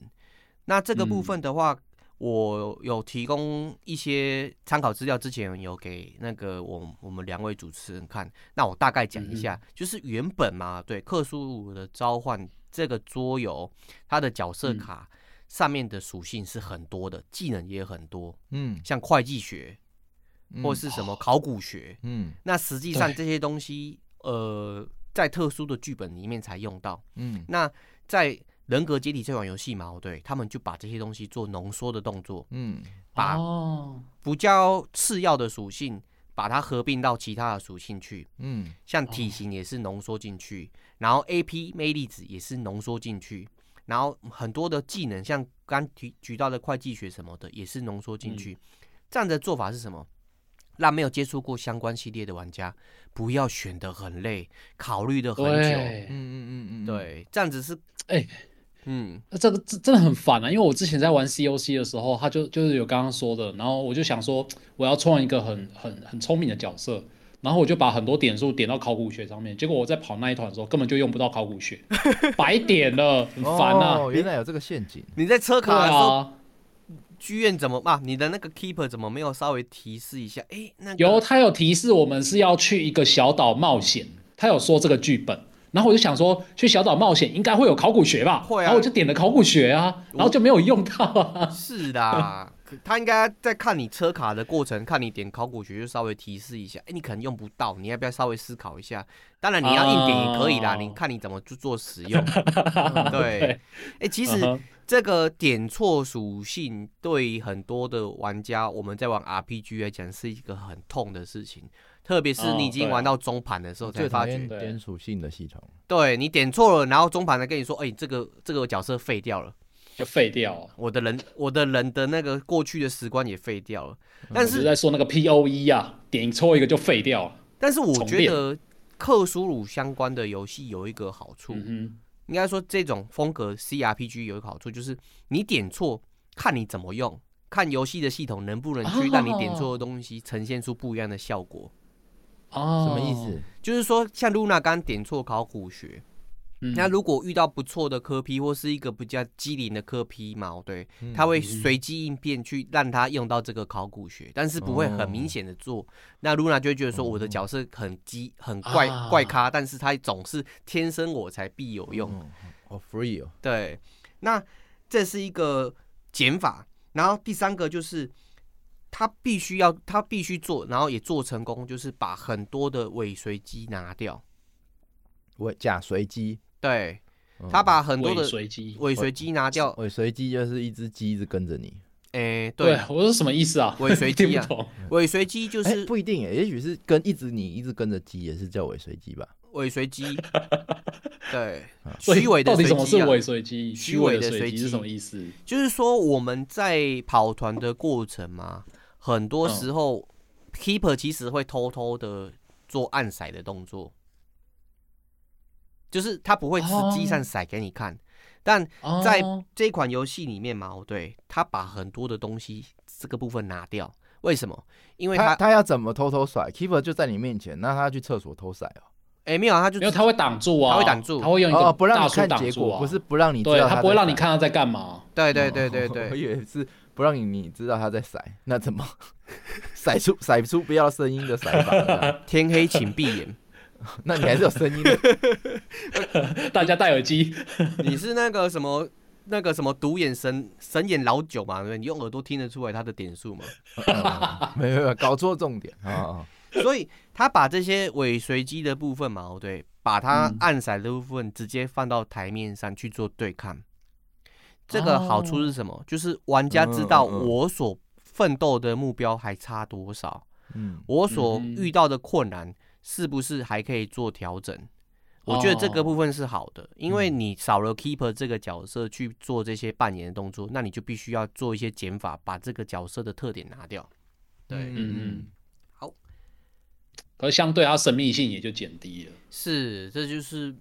那这个部分的话。嗯我有提供一些参考资料，之前有给那个我我们两位主持人看。那我大概讲一下，嗯、就是原本嘛，对克苏鲁的召唤这个桌游，它的角色卡上面的属性是很多的，技能也很多。嗯，像会计学，或是什么考古学。嗯，那实际上这些东西，呃，在特殊的剧本里面才用到。嗯，那在。人格解体这款游戏嘛，对，他们就把这些东西做浓缩的动作，嗯，把比较次要的属性，把它合并到其他的属性去，嗯，像体型也是浓缩进去，然后 AP 魅力值也是浓缩进去，然后很多的技能，像刚提举到的会计学什么的，也是浓缩进去。嗯、这样的做法是什么？让没有接触过相关系列的玩家不要选的很累，考虑的很久，嗯嗯嗯嗯，对，这样子是哎。欸嗯，这个真真的很烦啊！因为我之前在玩 COC 的时候，他就就是有刚刚说的，然后我就想说我要创一个很很很聪明的角色，然后我就把很多点数点到考古学上面，结果我在跑那一团的时候根本就用不到考古学，白点了，很烦啊！哦，原来有这个陷阱。你在车卡的时候，剧院怎么啊？你的那个 keeper 怎么没有稍微提示一下？哎，那个、有，他有提示我们是要去一个小岛冒险，他有说这个剧本。然后我就想说，去小岛冒险应该会有考古学吧？会啊。然后我就点了考古学啊，然后就没有用到啊。是的，他应该在看你车卡的过程，看你点考古学，就稍微提示一下。哎，你可能用不到，你要不要稍微思考一下？当然你要硬点也可以啦，啊、你看你怎么去做使用。对。哎，其实这个点错属性对很多的玩家，我们在玩 RPG 来讲是一个很痛的事情。特别是你已经玩到中盘的时候，才发觉点属性的系统。对，你点错了，然后中盘才跟你说，哎，这个这个角色废掉了，就废掉。我的人，我的人的那个过去的时光也废掉了。但是在说那个 P O E 啊，点错一个就废掉了。但是我觉得克苏鲁相关的游戏有一个好处，应该说这种风格 C R P G 有一个好处，就是你点错，看你怎么用，看游戏的系统能不能去让你点错的东西呈现出不一样的效果。哦，什么意思？就是说，像露娜刚点错考古学，嗯、那如果遇到不错的科批或是一个比较机灵的科批嘛，对，他会随机应变去让他用到这个考古学，但是不会很明显的做。哦、那露娜就会觉得说，我的角色很机很怪、啊、怪咖，但是他总是天生我材必有用。哦，free 哦，对，那这是一个减法。然后第三个就是。他必须要，他必须做，然后也做成功，就是把很多的尾随机拿掉。尾假随机，对，他把很多的尾随机尾随机拿掉。尾随机就是一只鸡一直跟着你。哎，对，我说什么意思啊？尾随机啊，尾随机就是不一定诶，也许是跟一直你一直跟着鸡也是叫尾随机吧。尾随机，对，虚伪的随机啊。到底什么是尾随机？虚伪的随机是什么意思？就是说我们在跑团的过程嘛。很多时候、哦、，keeper 其实会偷偷的做暗骰的动作，就是他不会实际上骰给你看，哦、但在这款游戏里面嘛，对，他把很多的东西这个部分拿掉，为什么？因为他他，他要怎么偷偷甩？keeper 就在你面前，那他去厕所偷骰哦。哎、欸，没有，他就因为他会挡住啊，他会挡住，他会用一个不让你看结果，不是不让你知道他，对他不会让你看他在干嘛。对对对对对，哦、我以为是。不让你你知道他在骰，那怎么 骰出骰出不要声音的骰法？天黑请闭眼，那你还是有声音的。大家戴耳机。你是那个什么那个什么独眼神神眼老九嘛？对不对？你用耳朵听得出来他的点数吗？没有没有，搞错重点啊！所以他把这些尾随机的部分嘛，对，把它暗骰的部分直接放到台面上去做对抗。这个好处是什么？就是玩家知道我所奋斗的目标还差多少，嗯，我所遇到的困难是不是还可以做调整？我觉得这个部分是好的，因为你少了 keeper 这个角色去做这些扮演的动作，那你就必须要做一些减法，把这个角色的特点拿掉。对，嗯嗯，好，可是相对它神秘性也就减低了。是，这就是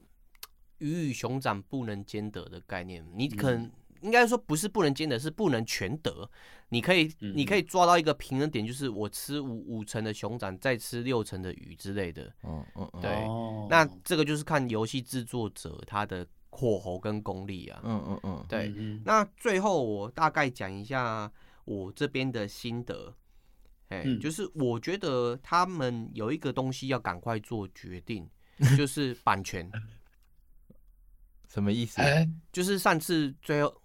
鱼与熊掌不能兼得的概念。你可能。应该说不是不能兼得，是不能全得。你可以，嗯、你可以抓到一个平衡点，就是我吃五五成的熊掌，再吃六成的鱼之类的。嗯嗯，对。哦、那这个就是看游戏制作者他的火候跟功力啊。嗯嗯嗯，对。嗯、那最后我大概讲一下我这边的心得。哎、嗯，就是我觉得他们有一个东西要赶快做决定，就是版权。什么意思？就是上次最后。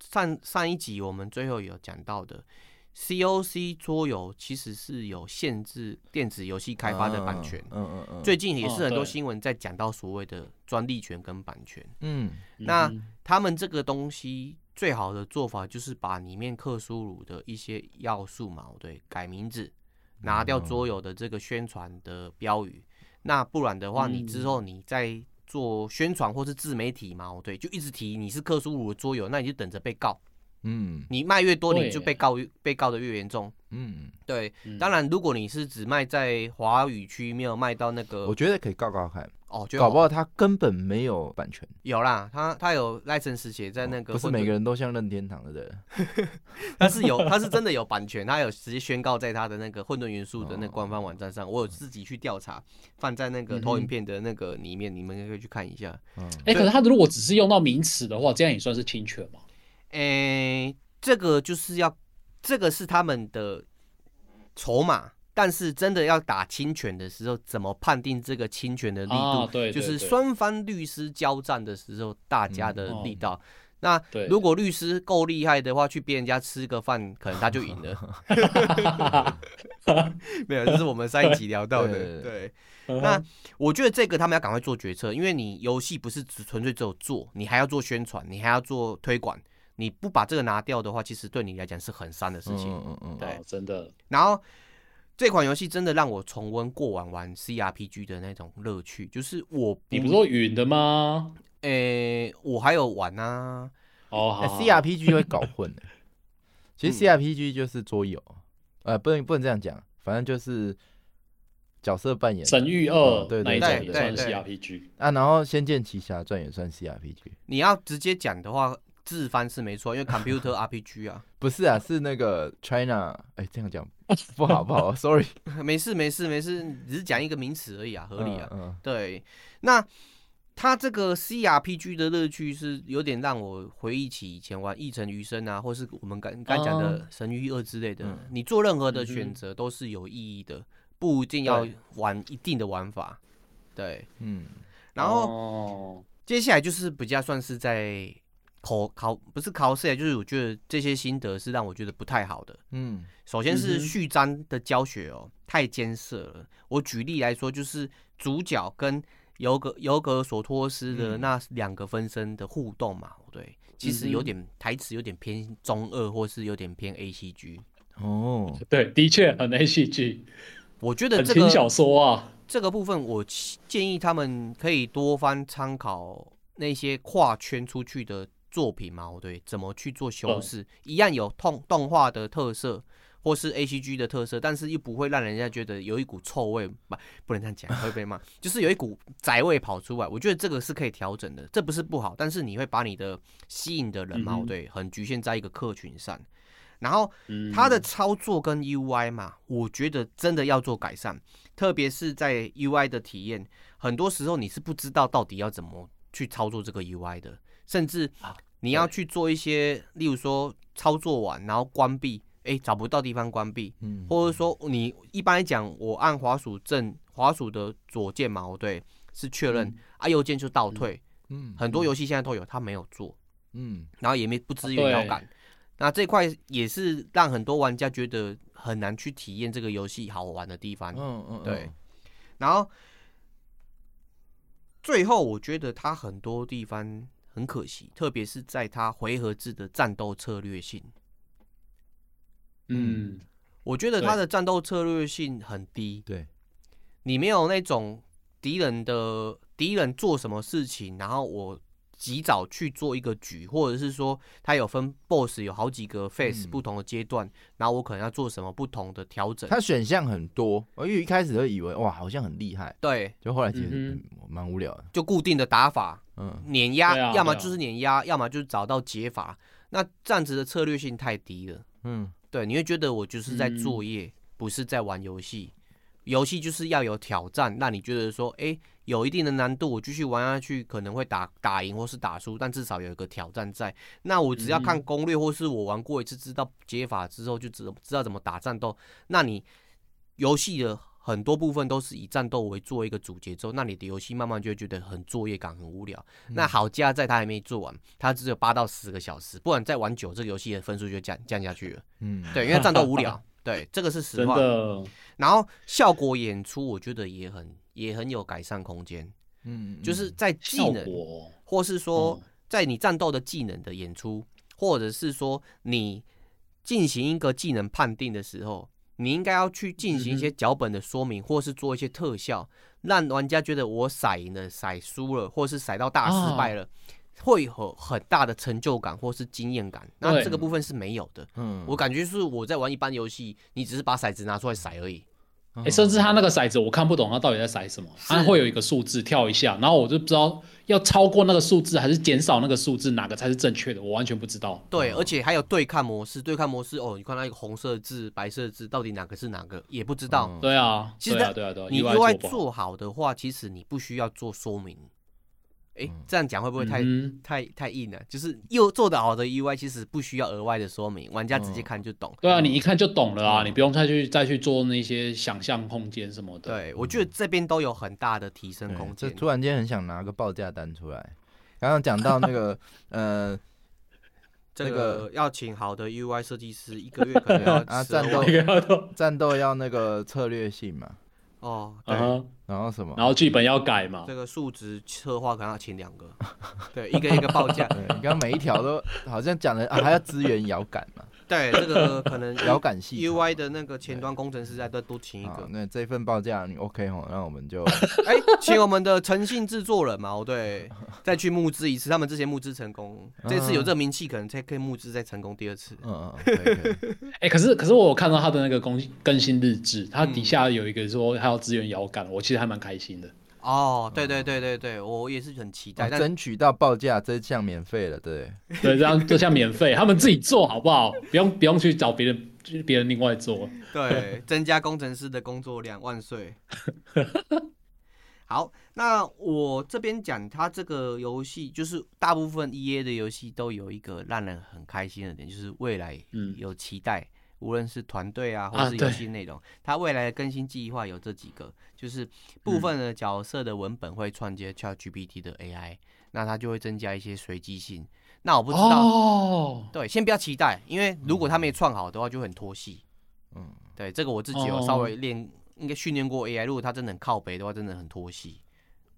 上上一集我们最后有讲到的，COC 桌游其实是有限制电子游戏开发的版权。嗯嗯嗯。最近也是很多新闻在讲到所谓的专利权跟版权。嗯。那他们这个东西最好的做法就是把里面克苏鲁的一些要素嘛，对，改名字，拿掉桌游的这个宣传的标语。那不然的话，你之后你再。做宣传或是自媒体嘛，对，就一直提你是克苏鲁的桌游，那你就等着被告。嗯，你卖越多，你就被告被告的越严重。嗯，对。当然，如果你是只卖在华语区，没有卖到那个，我觉得可以告告看。哦，搞不好他根本没有版权。有啦，他他有 license 写在那个。不是每个人都像任天堂的人，他是有，他是真的有版权，他有直接宣告在他的那个混沌元素的那个官方网站上。我有自己去调查，放在那个投影片的那个里面，你们可以去看一下。哎，可是他如果只是用到名词的话，这样也算是侵权吗？哎，这个就是要，这个是他们的筹码，但是真的要打侵权的时候，怎么判定这个侵权的力度？啊、对，对，对，就是双方律师交战的时候，大家的力道。嗯哦、那如果律师够厉害的话，去别人家吃个饭，可能他就赢了。没有，这是我们上一集聊到的。对，那我觉得这个他们要赶快做决策，因为你游戏不是只纯粹只有做，你还要做宣传，你还要做推广。你不把这个拿掉的话，其实对你来讲是很伤的事情。嗯嗯嗯，对，哦、真的。然后这款游戏真的让我重温过往玩 CRPG 的那种乐趣，就是我你不是说云的吗？诶、欸，我还有玩啊。哦，CRPG 会搞混的。其实 CRPG 就是桌游，呃，不能不能这样讲，反正就是角色扮演。神域二、哦，对对对，算 CRPG 啊。然后仙剑奇侠传也算 CRPG。你要直接讲的话。自翻是没错，因为 computer RPG 啊，不是啊，是那个 China，哎、欸，这样讲 不好不好，sorry，没事没事没事，只是讲一个名词而已啊，合理啊，嗯嗯、对，那他这个 CRPG 的乐趣是有点让我回忆起以前玩《一城余生》啊，或是我们刚刚讲的《神域二》之类的，嗯、你做任何的选择都是有意义的，嗯、不一定要玩一定的玩法，对，嗯，然后接下来就是比较算是在。考考不是考试，就是我觉得这些心得是让我觉得不太好的。嗯，首先是序章的教学哦，太艰涩了。我举例来说，就是主角跟尤格尤格索托斯的那两个分身的互动嘛，对，其实有点台词有点偏中二，或是有点偏 A C G。哦，对，的确很 A C G。我觉得这个很小说啊，这个部分我建议他们可以多番参考那些跨圈出去的。作品嘛，对，怎么去做修饰，嗯、一样有动动画的特色，或是 A C G 的特色，但是又不会让人家觉得有一股臭味，不，不能这样讲，会被骂，就是有一股宅味跑出来。我觉得这个是可以调整的，这不是不好，但是你会把你的吸引的人嘛，嗯、对，很局限在一个客群上。然后它的操作跟 U I 嘛，我觉得真的要做改善，特别是在 U I 的体验，很多时候你是不知道到底要怎么去操作这个 U I 的。甚至你要去做一些，例如说操作完然后关闭，哎，找不到地方关闭，嗯，或者说你一般来讲，我按滑鼠正滑鼠的左键嘛，对，是确认，啊，右键就倒退，嗯，很多游戏现在都有，他没有做，嗯，然后也没不支援摇杆，那这块也是让很多玩家觉得很难去体验这个游戏好玩的地方，嗯嗯，对，然后最后我觉得它很多地方。很可惜，特别是在他回合制的战斗策略性，嗯，我觉得他的战斗策略性很低。对，你没有那种敌人的敌人做什么事情，然后我。及早去做一个局，或者是说它有分 BOSS 有好几个 phase 不同的阶段，嗯、然后我可能要做什么不同的调整。它选项很多，我因为一开始会以为哇好像很厉害，对，就后来其实蛮、嗯、无聊的，就固定的打法，嗯，碾压，啊、要么就是碾压，啊、要么就是找到解法。那这样子的策略性太低了，嗯，对，你会觉得我就是在作业，嗯、不是在玩游戏。游戏就是要有挑战，让你觉得说，哎、欸。有一定的难度，我继续玩下去可能会打打赢或是打输，但至少有一个挑战在。那我只要看攻略，或是我玩过一次知道解法之后，就知知道怎么打战斗。那你游戏的很多部分都是以战斗为做一个主节奏，那你的游戏慢慢就会觉得很作业感，很无聊。嗯、那好加在它还没做完，它只有八到十个小时，不然再玩久，这个游戏的分数就降降下去了。嗯，对，因为战斗无聊。对，这个是实话。的然后效果演出，我觉得也很也很有改善空间。嗯，就是在技能，或是说在你战斗的技能的演出，或者是说你进行一个技能判定的时候，你应该要去进行一些脚本的说明，或是做一些特效，让玩家觉得我骰赢了、骰输了，或是骰到大失败了。会有很大的成就感或是经验感，那这个部分是没有的。嗯，我感觉是我在玩一般游戏，你只是把骰子拿出来骰而已。哎、欸，甚至他那个骰子我看不懂，他到底在骰什么？他会有一个数字跳一下，然后我就不知道要超过那个数字还是减少那个数字，哪个才是正确的，我完全不知道。对，而且还有对抗模式，对抗模式哦，你看那个红色字、白色字，到底哪个是哪个也不知道。嗯、对啊，其实对啊，对啊，对啊，你 UI 做好的话，其实你不需要做说明。哎，这样讲会不会太、嗯、太太硬了？就是又做得好的 UI，其实不需要额外的说明，玩家直接看就懂。对啊，你一看就懂了啊，你不用再去再去做那些想象空间什么的。对，我觉得这边都有很大的提升空间。这突然间很想拿个报价单出来。刚刚讲到那个 呃，这个要请好的 UI 设计师，一个月可能 要啊战斗 战斗要那个策略性嘛。哦，对，然后什么？然后剧本要改嘛？这个数值策划可能要请两个，对，一个一个报价。你刚刚每一条都好像讲的啊，还要支援遥感嘛？对，这个可能 遥感系 UI 的那个前端工程师再多多请一个。那这份报价你 OK 吼？那我们就 哎，请我们的诚信制作人嘛，对，再去募资一次。他们之前募资成功，这次有这名气，可能才可以募资再成功第二次。嗯嗯，哎，可是可是我有看到他的那个更更新日志，他底下有一个说他要支援遥感，我其实还蛮开心的。哦，对对对对对，我也是很期待，争取到报价这项免费了，对 对，这样这项免费，他们自己做好不好？不用不用去找别人，别人另外做。对，增加工程师的工作量，万岁。好，那我这边讲，它这个游戏就是大部分 EA 的游戏都有一个让人很开心的点，就是未来有期待。无论是团队啊，或是游戏内容，它未来的更新计划有这几个，就是部分的角色的文本会串接 ChatGPT 的 AI，那它就会增加一些随机性。那我不知道，对，先不要期待，因为如果它没串好的话，就很拖戏。嗯，对，这个我自己有稍微练，应该训练过 AI，如果它真的很靠北的话，真的很拖戏。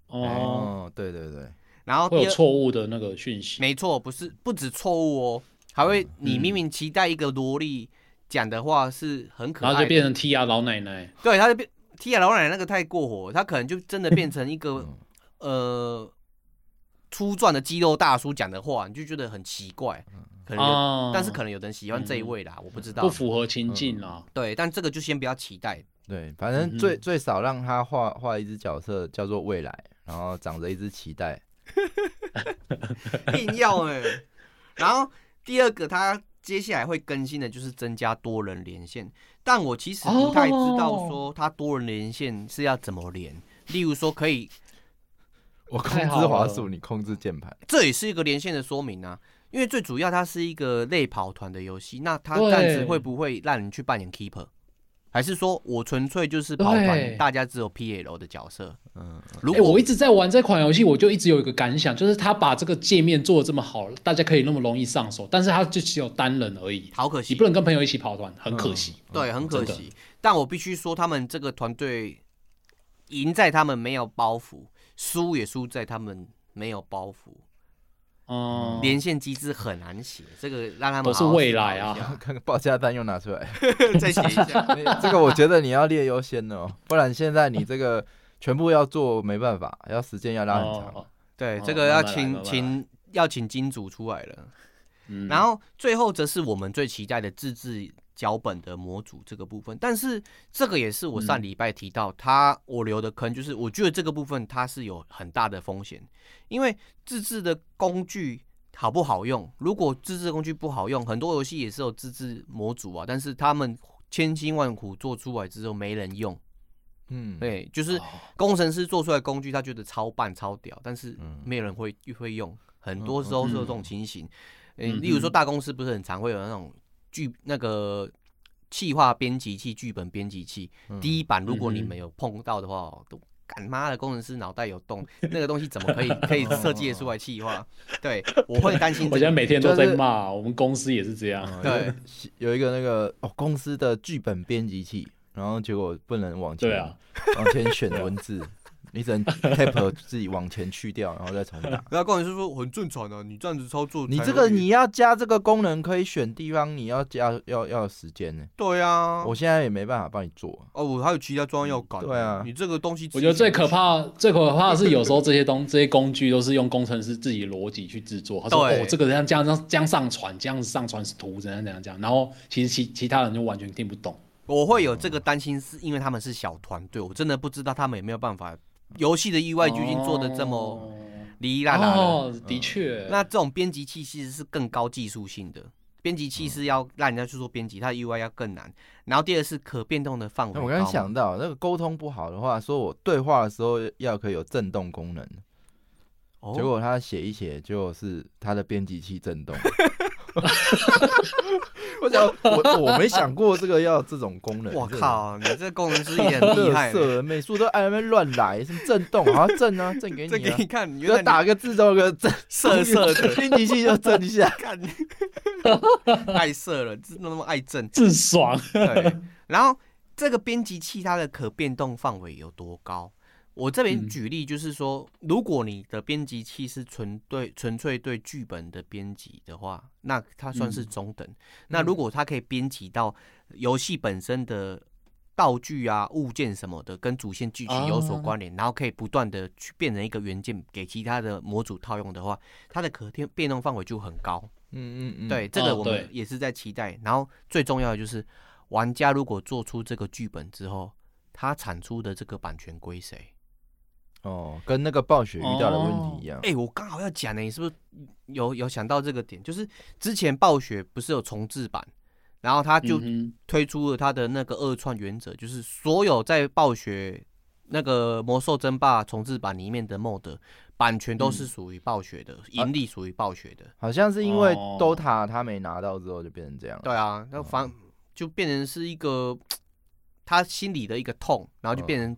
哦，对对对，然后会有错误的那个讯息，没错，不是不止错误哦，还会你明明期待一个萝莉。讲的话是很可爱，然后就变成 T R 老奶奶。对，他就变 T R 老奶奶那个太过火，他可能就真的变成一个呃粗壮的肌肉大叔讲的话，你就觉得很奇怪。可能，哦、但是可能有人喜欢这一位啦，嗯、我不知道。不符合情境啊。对，但这个就先不要期待。对，反正最最少让他画画一只角色叫做未来，然后长着一只脐带，硬要哎、欸。然后第二个他。接下来会更新的就是增加多人连线，但我其实不太知道说它多人连线是要怎么连。例如说可以，我控制滑鼠，你控制键盘，这也是一个连线的说明啊。因为最主要它是一个类跑团的游戏，那它暂时会不会让人去扮演 keeper？还是说我纯粹就是跑团，大家只有 PL 的角色？嗯，如果、欸、我一直在玩这款游戏，我就一直有一个感想，就是他把这个界面做的这么好，大家可以那么容易上手，但是他就只有单人而已，好可惜，你不能跟朋友一起跑团，很可惜。嗯、对，很可惜。但我必须说，他们这个团队赢在他们没有包袱，输也输在他们没有包袱。嗯，连线机制很难写，这个让他们都是未来啊。看 看报价单又拿出来，再写一下。这个我觉得你要列优先哦，不然现在你这个全部要做没办法，要时间要拉很长。哦、对，哦、这个要请请要请金主出来了。嗯、然后最后则是我们最期待的自制脚本的模组这个部分，但是这个也是我上礼拜提到，他我留的坑就是，我觉得这个部分它是有很大的风险，因为自制的工具好不好用？如果自制工具不好用，很多游戏也是有自制模组啊，但是他们千辛万苦做出来之后没人用，嗯，对，就是工程师做出来的工具，他觉得超棒超屌，但是没有人会会用，很多时候是有这种情形，嗯，例如说大公司不是很常会有那种。剧那个企划编辑器、剧本编辑器，嗯、第一版如果你没有碰到的话，都干妈的工程师脑袋有洞，那个东西怎么可以 可以设计出来企划？对，我会担心、这个。我现在每天都在骂，就是、我们公司也是这样。对，有一个那个哦，公司的剧本编辑器，然后结果不能往前，对啊，往前选文字。你只能 tap 自己往前去掉，然后再重打。然后工程师说很正常啊，你这样子操作。你这个你要加这个功能可以选地方，你要加要要时间呢。对啊，我现在也没办法帮你做。哦，我还有其他专业要改。对啊，你这个东西，我觉得最可怕、最可怕的是有时候这些东 这些工具都是用工程师自己逻辑去制作。他说哦，这个人这样这样这样上传，这样子上传是图怎样怎样这样，然后其实其其他人就完全听不懂。我会有这个担心，是因为他们是小团队，我真的不知道他们有没有办法。游戏的意外究竟做的这么离离烂烂哦，的确。那这种编辑器其实是更高技术性的，编辑器是要让人家去做编辑，它的 UI 要更难。然后第二是可变动的范围。我刚刚想到，那个沟通不好的话，说我对话的时候要可以有震动功能。结果他写一写，就是他的编辑器震动。我想，我我没想过这个要这种功能。我靠，你这工程师也很厉害。色美术都爱那边乱来，什么震动啊，震啊，震给你，给你看。你打个字都有个震，色色的 编辑器就震一下。看，爱色了，真的那么爱震，震爽。对，然后这个编辑器它的可变动范围有多高？我这边举例就是说，如果你的编辑器是纯对纯粹对剧本的编辑的话，那它算是中等。那如果它可以编辑到游戏本身的道具啊、物件什么的，跟主线剧情有所关联，然后可以不断的去变成一个元件给其他的模组套用的话，它的可变变动范围就很高。嗯嗯嗯，对，这个我们也是在期待。然后最重要的就是，玩家如果做出这个剧本之后，他产出的这个版权归谁？哦，跟那个暴雪遇到的问题一样。哎、欸，我刚好要讲呢，你是不是有有想到这个点？就是之前暴雪不是有重置版，然后他就推出了他的那个二创原则，就是所有在暴雪那个魔兽争霸重置版里面的 mod 版权都是属于暴雪的，盈利属于暴雪的。好像是因为 DOTA 他没拿到之后就变成这样。对啊，那反就变成是一个 他心里的一个痛，然后就变成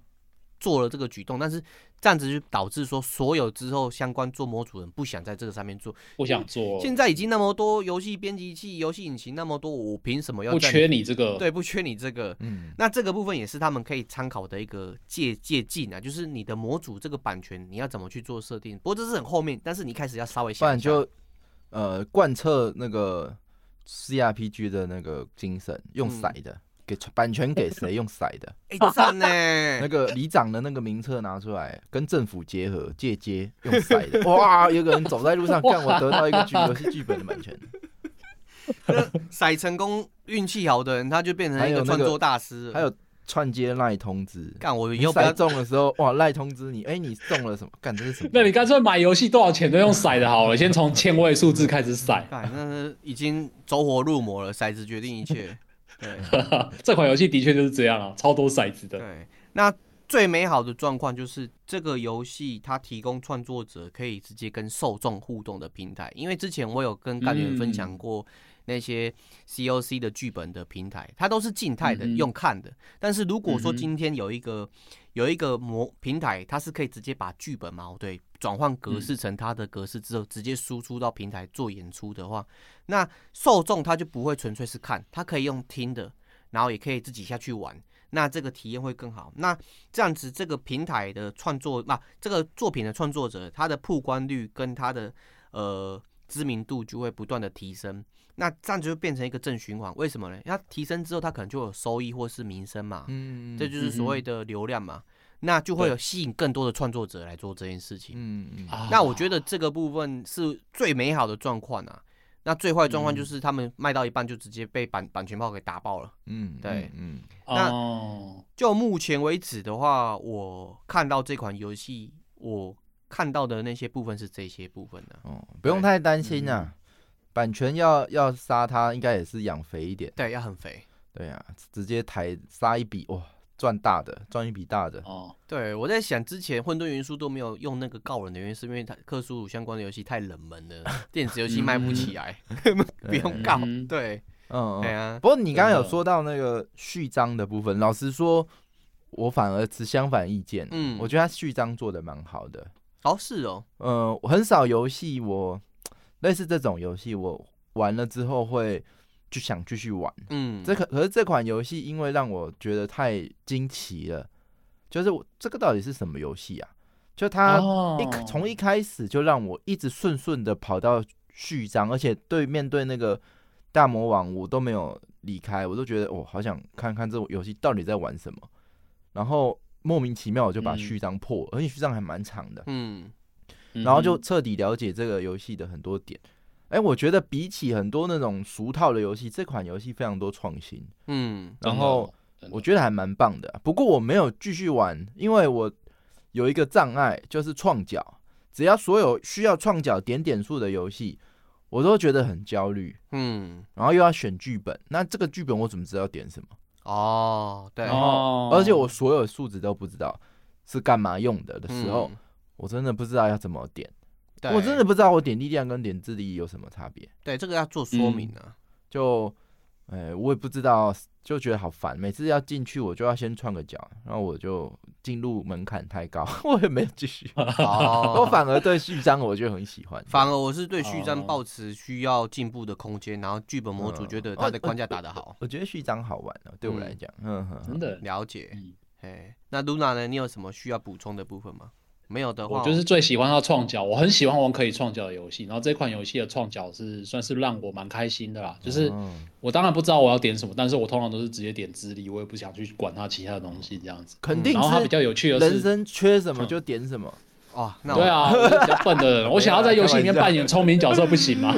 做了这个举动，但是。这样子就导致说，所有之后相关做模组人不想在这个上面做，不想做。现在已经那么多游戏编辑器、游戏引擎那么多，我凭什么要？不缺你这个？对，不缺你这个。嗯，那这个部分也是他们可以参考的一个借借鉴啊，就是你的模组这个版权你要怎么去做设定？不过这是很后面，但是你开始要稍微想一下。不然就呃贯彻那个 CRPG 的那个精神，用骰的。嗯给版权给谁用骰的？哎、欸，赞呢！那个里长的那个名册拿出来，跟政府结合借接用骰的。哇，有个人走在路上，看我得到一个剧游戏剧本的版权。骰成功，运气好的人他就变成一个创作大师。还有串接赖通知，干我又骰中的时候，哇，赖通知你，哎、欸，你中了什么？干这是什么？那你干脆买游戏多少钱都用骰的好了，先从千位数字开始骰。那是已经走火入魔了，骰子决定一切。对，这款游戏的确就是这样啊，超多骰子的。对，那最美好的状况就是这个游戏它提供创作者可以直接跟受众互动的平台。因为之前我有跟干员分享过那些 COC 的剧本的平台，它都是静态的，用看的。但是如果说今天有一个有一个模平台，它是可以直接把剧本嘛，对，转换格式成它的格式之后，直接输出到平台做演出的话，那受众他就不会纯粹是看，他可以用听的，然后也可以自己下去玩，那这个体验会更好。那这样子，这个平台的创作，那这个作品的创作者，他的曝光率跟他的呃知名度就会不断的提升。那这样就会变成一个正循环，为什么呢？它提升之后，它可能就有收益或是名声嘛，嗯，这就是所谓的流量嘛，那就会有吸引更多的创作者来做这件事情，嗯嗯。那我觉得这个部分是最美好的状况啊。那最坏状况就是他们卖到一半就直接被版版权炮给打爆了，嗯，对，嗯。那就目前为止的话，我看到这款游戏，我看到的那些部分是这些部分的，哦，不用太担心啊。版权要要杀他，应该也是养肥一点。对，要很肥。对啊，直接抬杀一笔哇，赚大的，赚一笔大的。哦，对，我在想之前混沌元素都没有用那个告人的原因，是因为它克苏鲁相关的游戏太冷门了，电子游戏卖不起来，不用告。对，嗯，对啊。不过你刚刚有说到那个序章的部分，老实说，我反而持相反意见。嗯，我觉得他序章做的蛮好的。哦，是哦。嗯，很少游戏我。类似这种游戏，我玩了之后会就想继续玩。嗯，这可可是这款游戏，因为让我觉得太惊奇了，就是我这个到底是什么游戏啊？就它一从、哦、一开始就让我一直顺顺的跑到序章，而且对面对那个大魔王，我都没有离开，我都觉得我好想看看这种游戏到底在玩什么。然后莫名其妙我就把序章破了，嗯、而且序章还蛮长的。嗯。然后就彻底了解这个游戏的很多点，哎，我觉得比起很多那种俗套的游戏，这款游戏非常多创新，嗯，然后我觉得还蛮棒的。不过我没有继续玩，因为我有一个障碍，就是创角。只要所有需要创角点点数的游戏，我都觉得很焦虑，嗯，然后又要选剧本，那这个剧本我怎么知道点什么？哦，对，哦，而且我所有数值都不知道是干嘛用的的时候。我真的不知道要怎么点，我真的不知道我点力量跟点智力有什么差别。对，这个要做说明啊。就，哎，我也不知道，就觉得好烦。每次要进去，我就要先创个脚，然后我就进入门槛太高，我也没有继续。我反而对序章我就很喜欢。反而我是对序章抱持需要进步的空间，然后剧本模组觉得它的框架打得好。我觉得序章好玩哦，对我来讲，嗯，真的了解。哎，那噜那呢？你有什么需要补充的部分吗？没有的话，我就是最喜欢他创角，我很喜欢玩可以创角的游戏。然后这款游戏的创角是算是让我蛮开心的啦。就是我当然不知道我要点什么，但是我通常都是直接点资历，我也不想去管它其他的东西这样子。肯定。然后他比较有趣的是，人生缺什么就点什么。哦，对啊，比较笨的人，我想要在游戏里面扮演聪明角色不行吗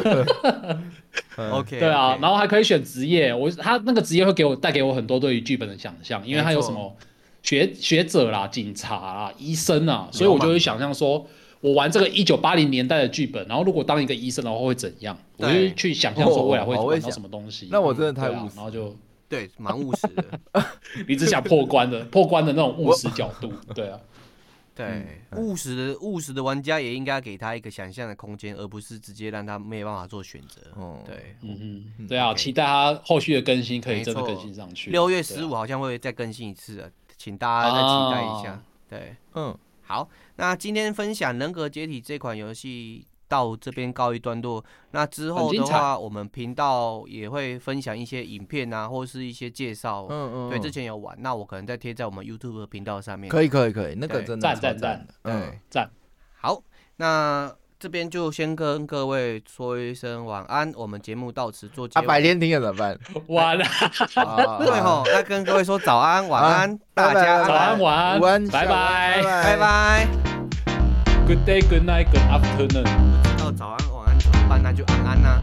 ？OK。对啊，然后还可以选职业，我他那个职业会给我带给我很多对于剧本的想象，因为他有什么。学学者啦，警察啦，医生啊，所以我就会想象说，我玩这个一九八零年代的剧本，然后如果当一个医生的话会怎样？我就去想象说未来会玩到什么东西。那我真的太务实，然后就对，蛮务实的。你只想破关的，破关的那种务实角度，对啊，对，务实的务实的玩家也应该给他一个想象的空间，而不是直接让他没有办法做选择。哦，对，嗯嗯，对啊，期待他后续的更新可以真的更新上去。六月十五好像会再更新一次啊。请大家再期待一下，啊、对，嗯，好，那今天分享《人格解体》这款游戏到这边告一段落。那之后的话，我们频道也会分享一些影片啊，或是一些介绍。嗯嗯，对，之前有玩，那我可能再贴在我们 YouTube 频道上面。可以可以可以，那个真的赞赞赞，嗯，赞。好，那。这边就先跟各位说一声晚安，我们节目到此做结束。啊，白天听了怎么办？晚了。对吼，那跟各位说早安、晚安，大家早安、晚安，午安，拜拜，拜拜。Good day, good night, good afternoon。不知道早安、晚安怎么办？那就安安呐。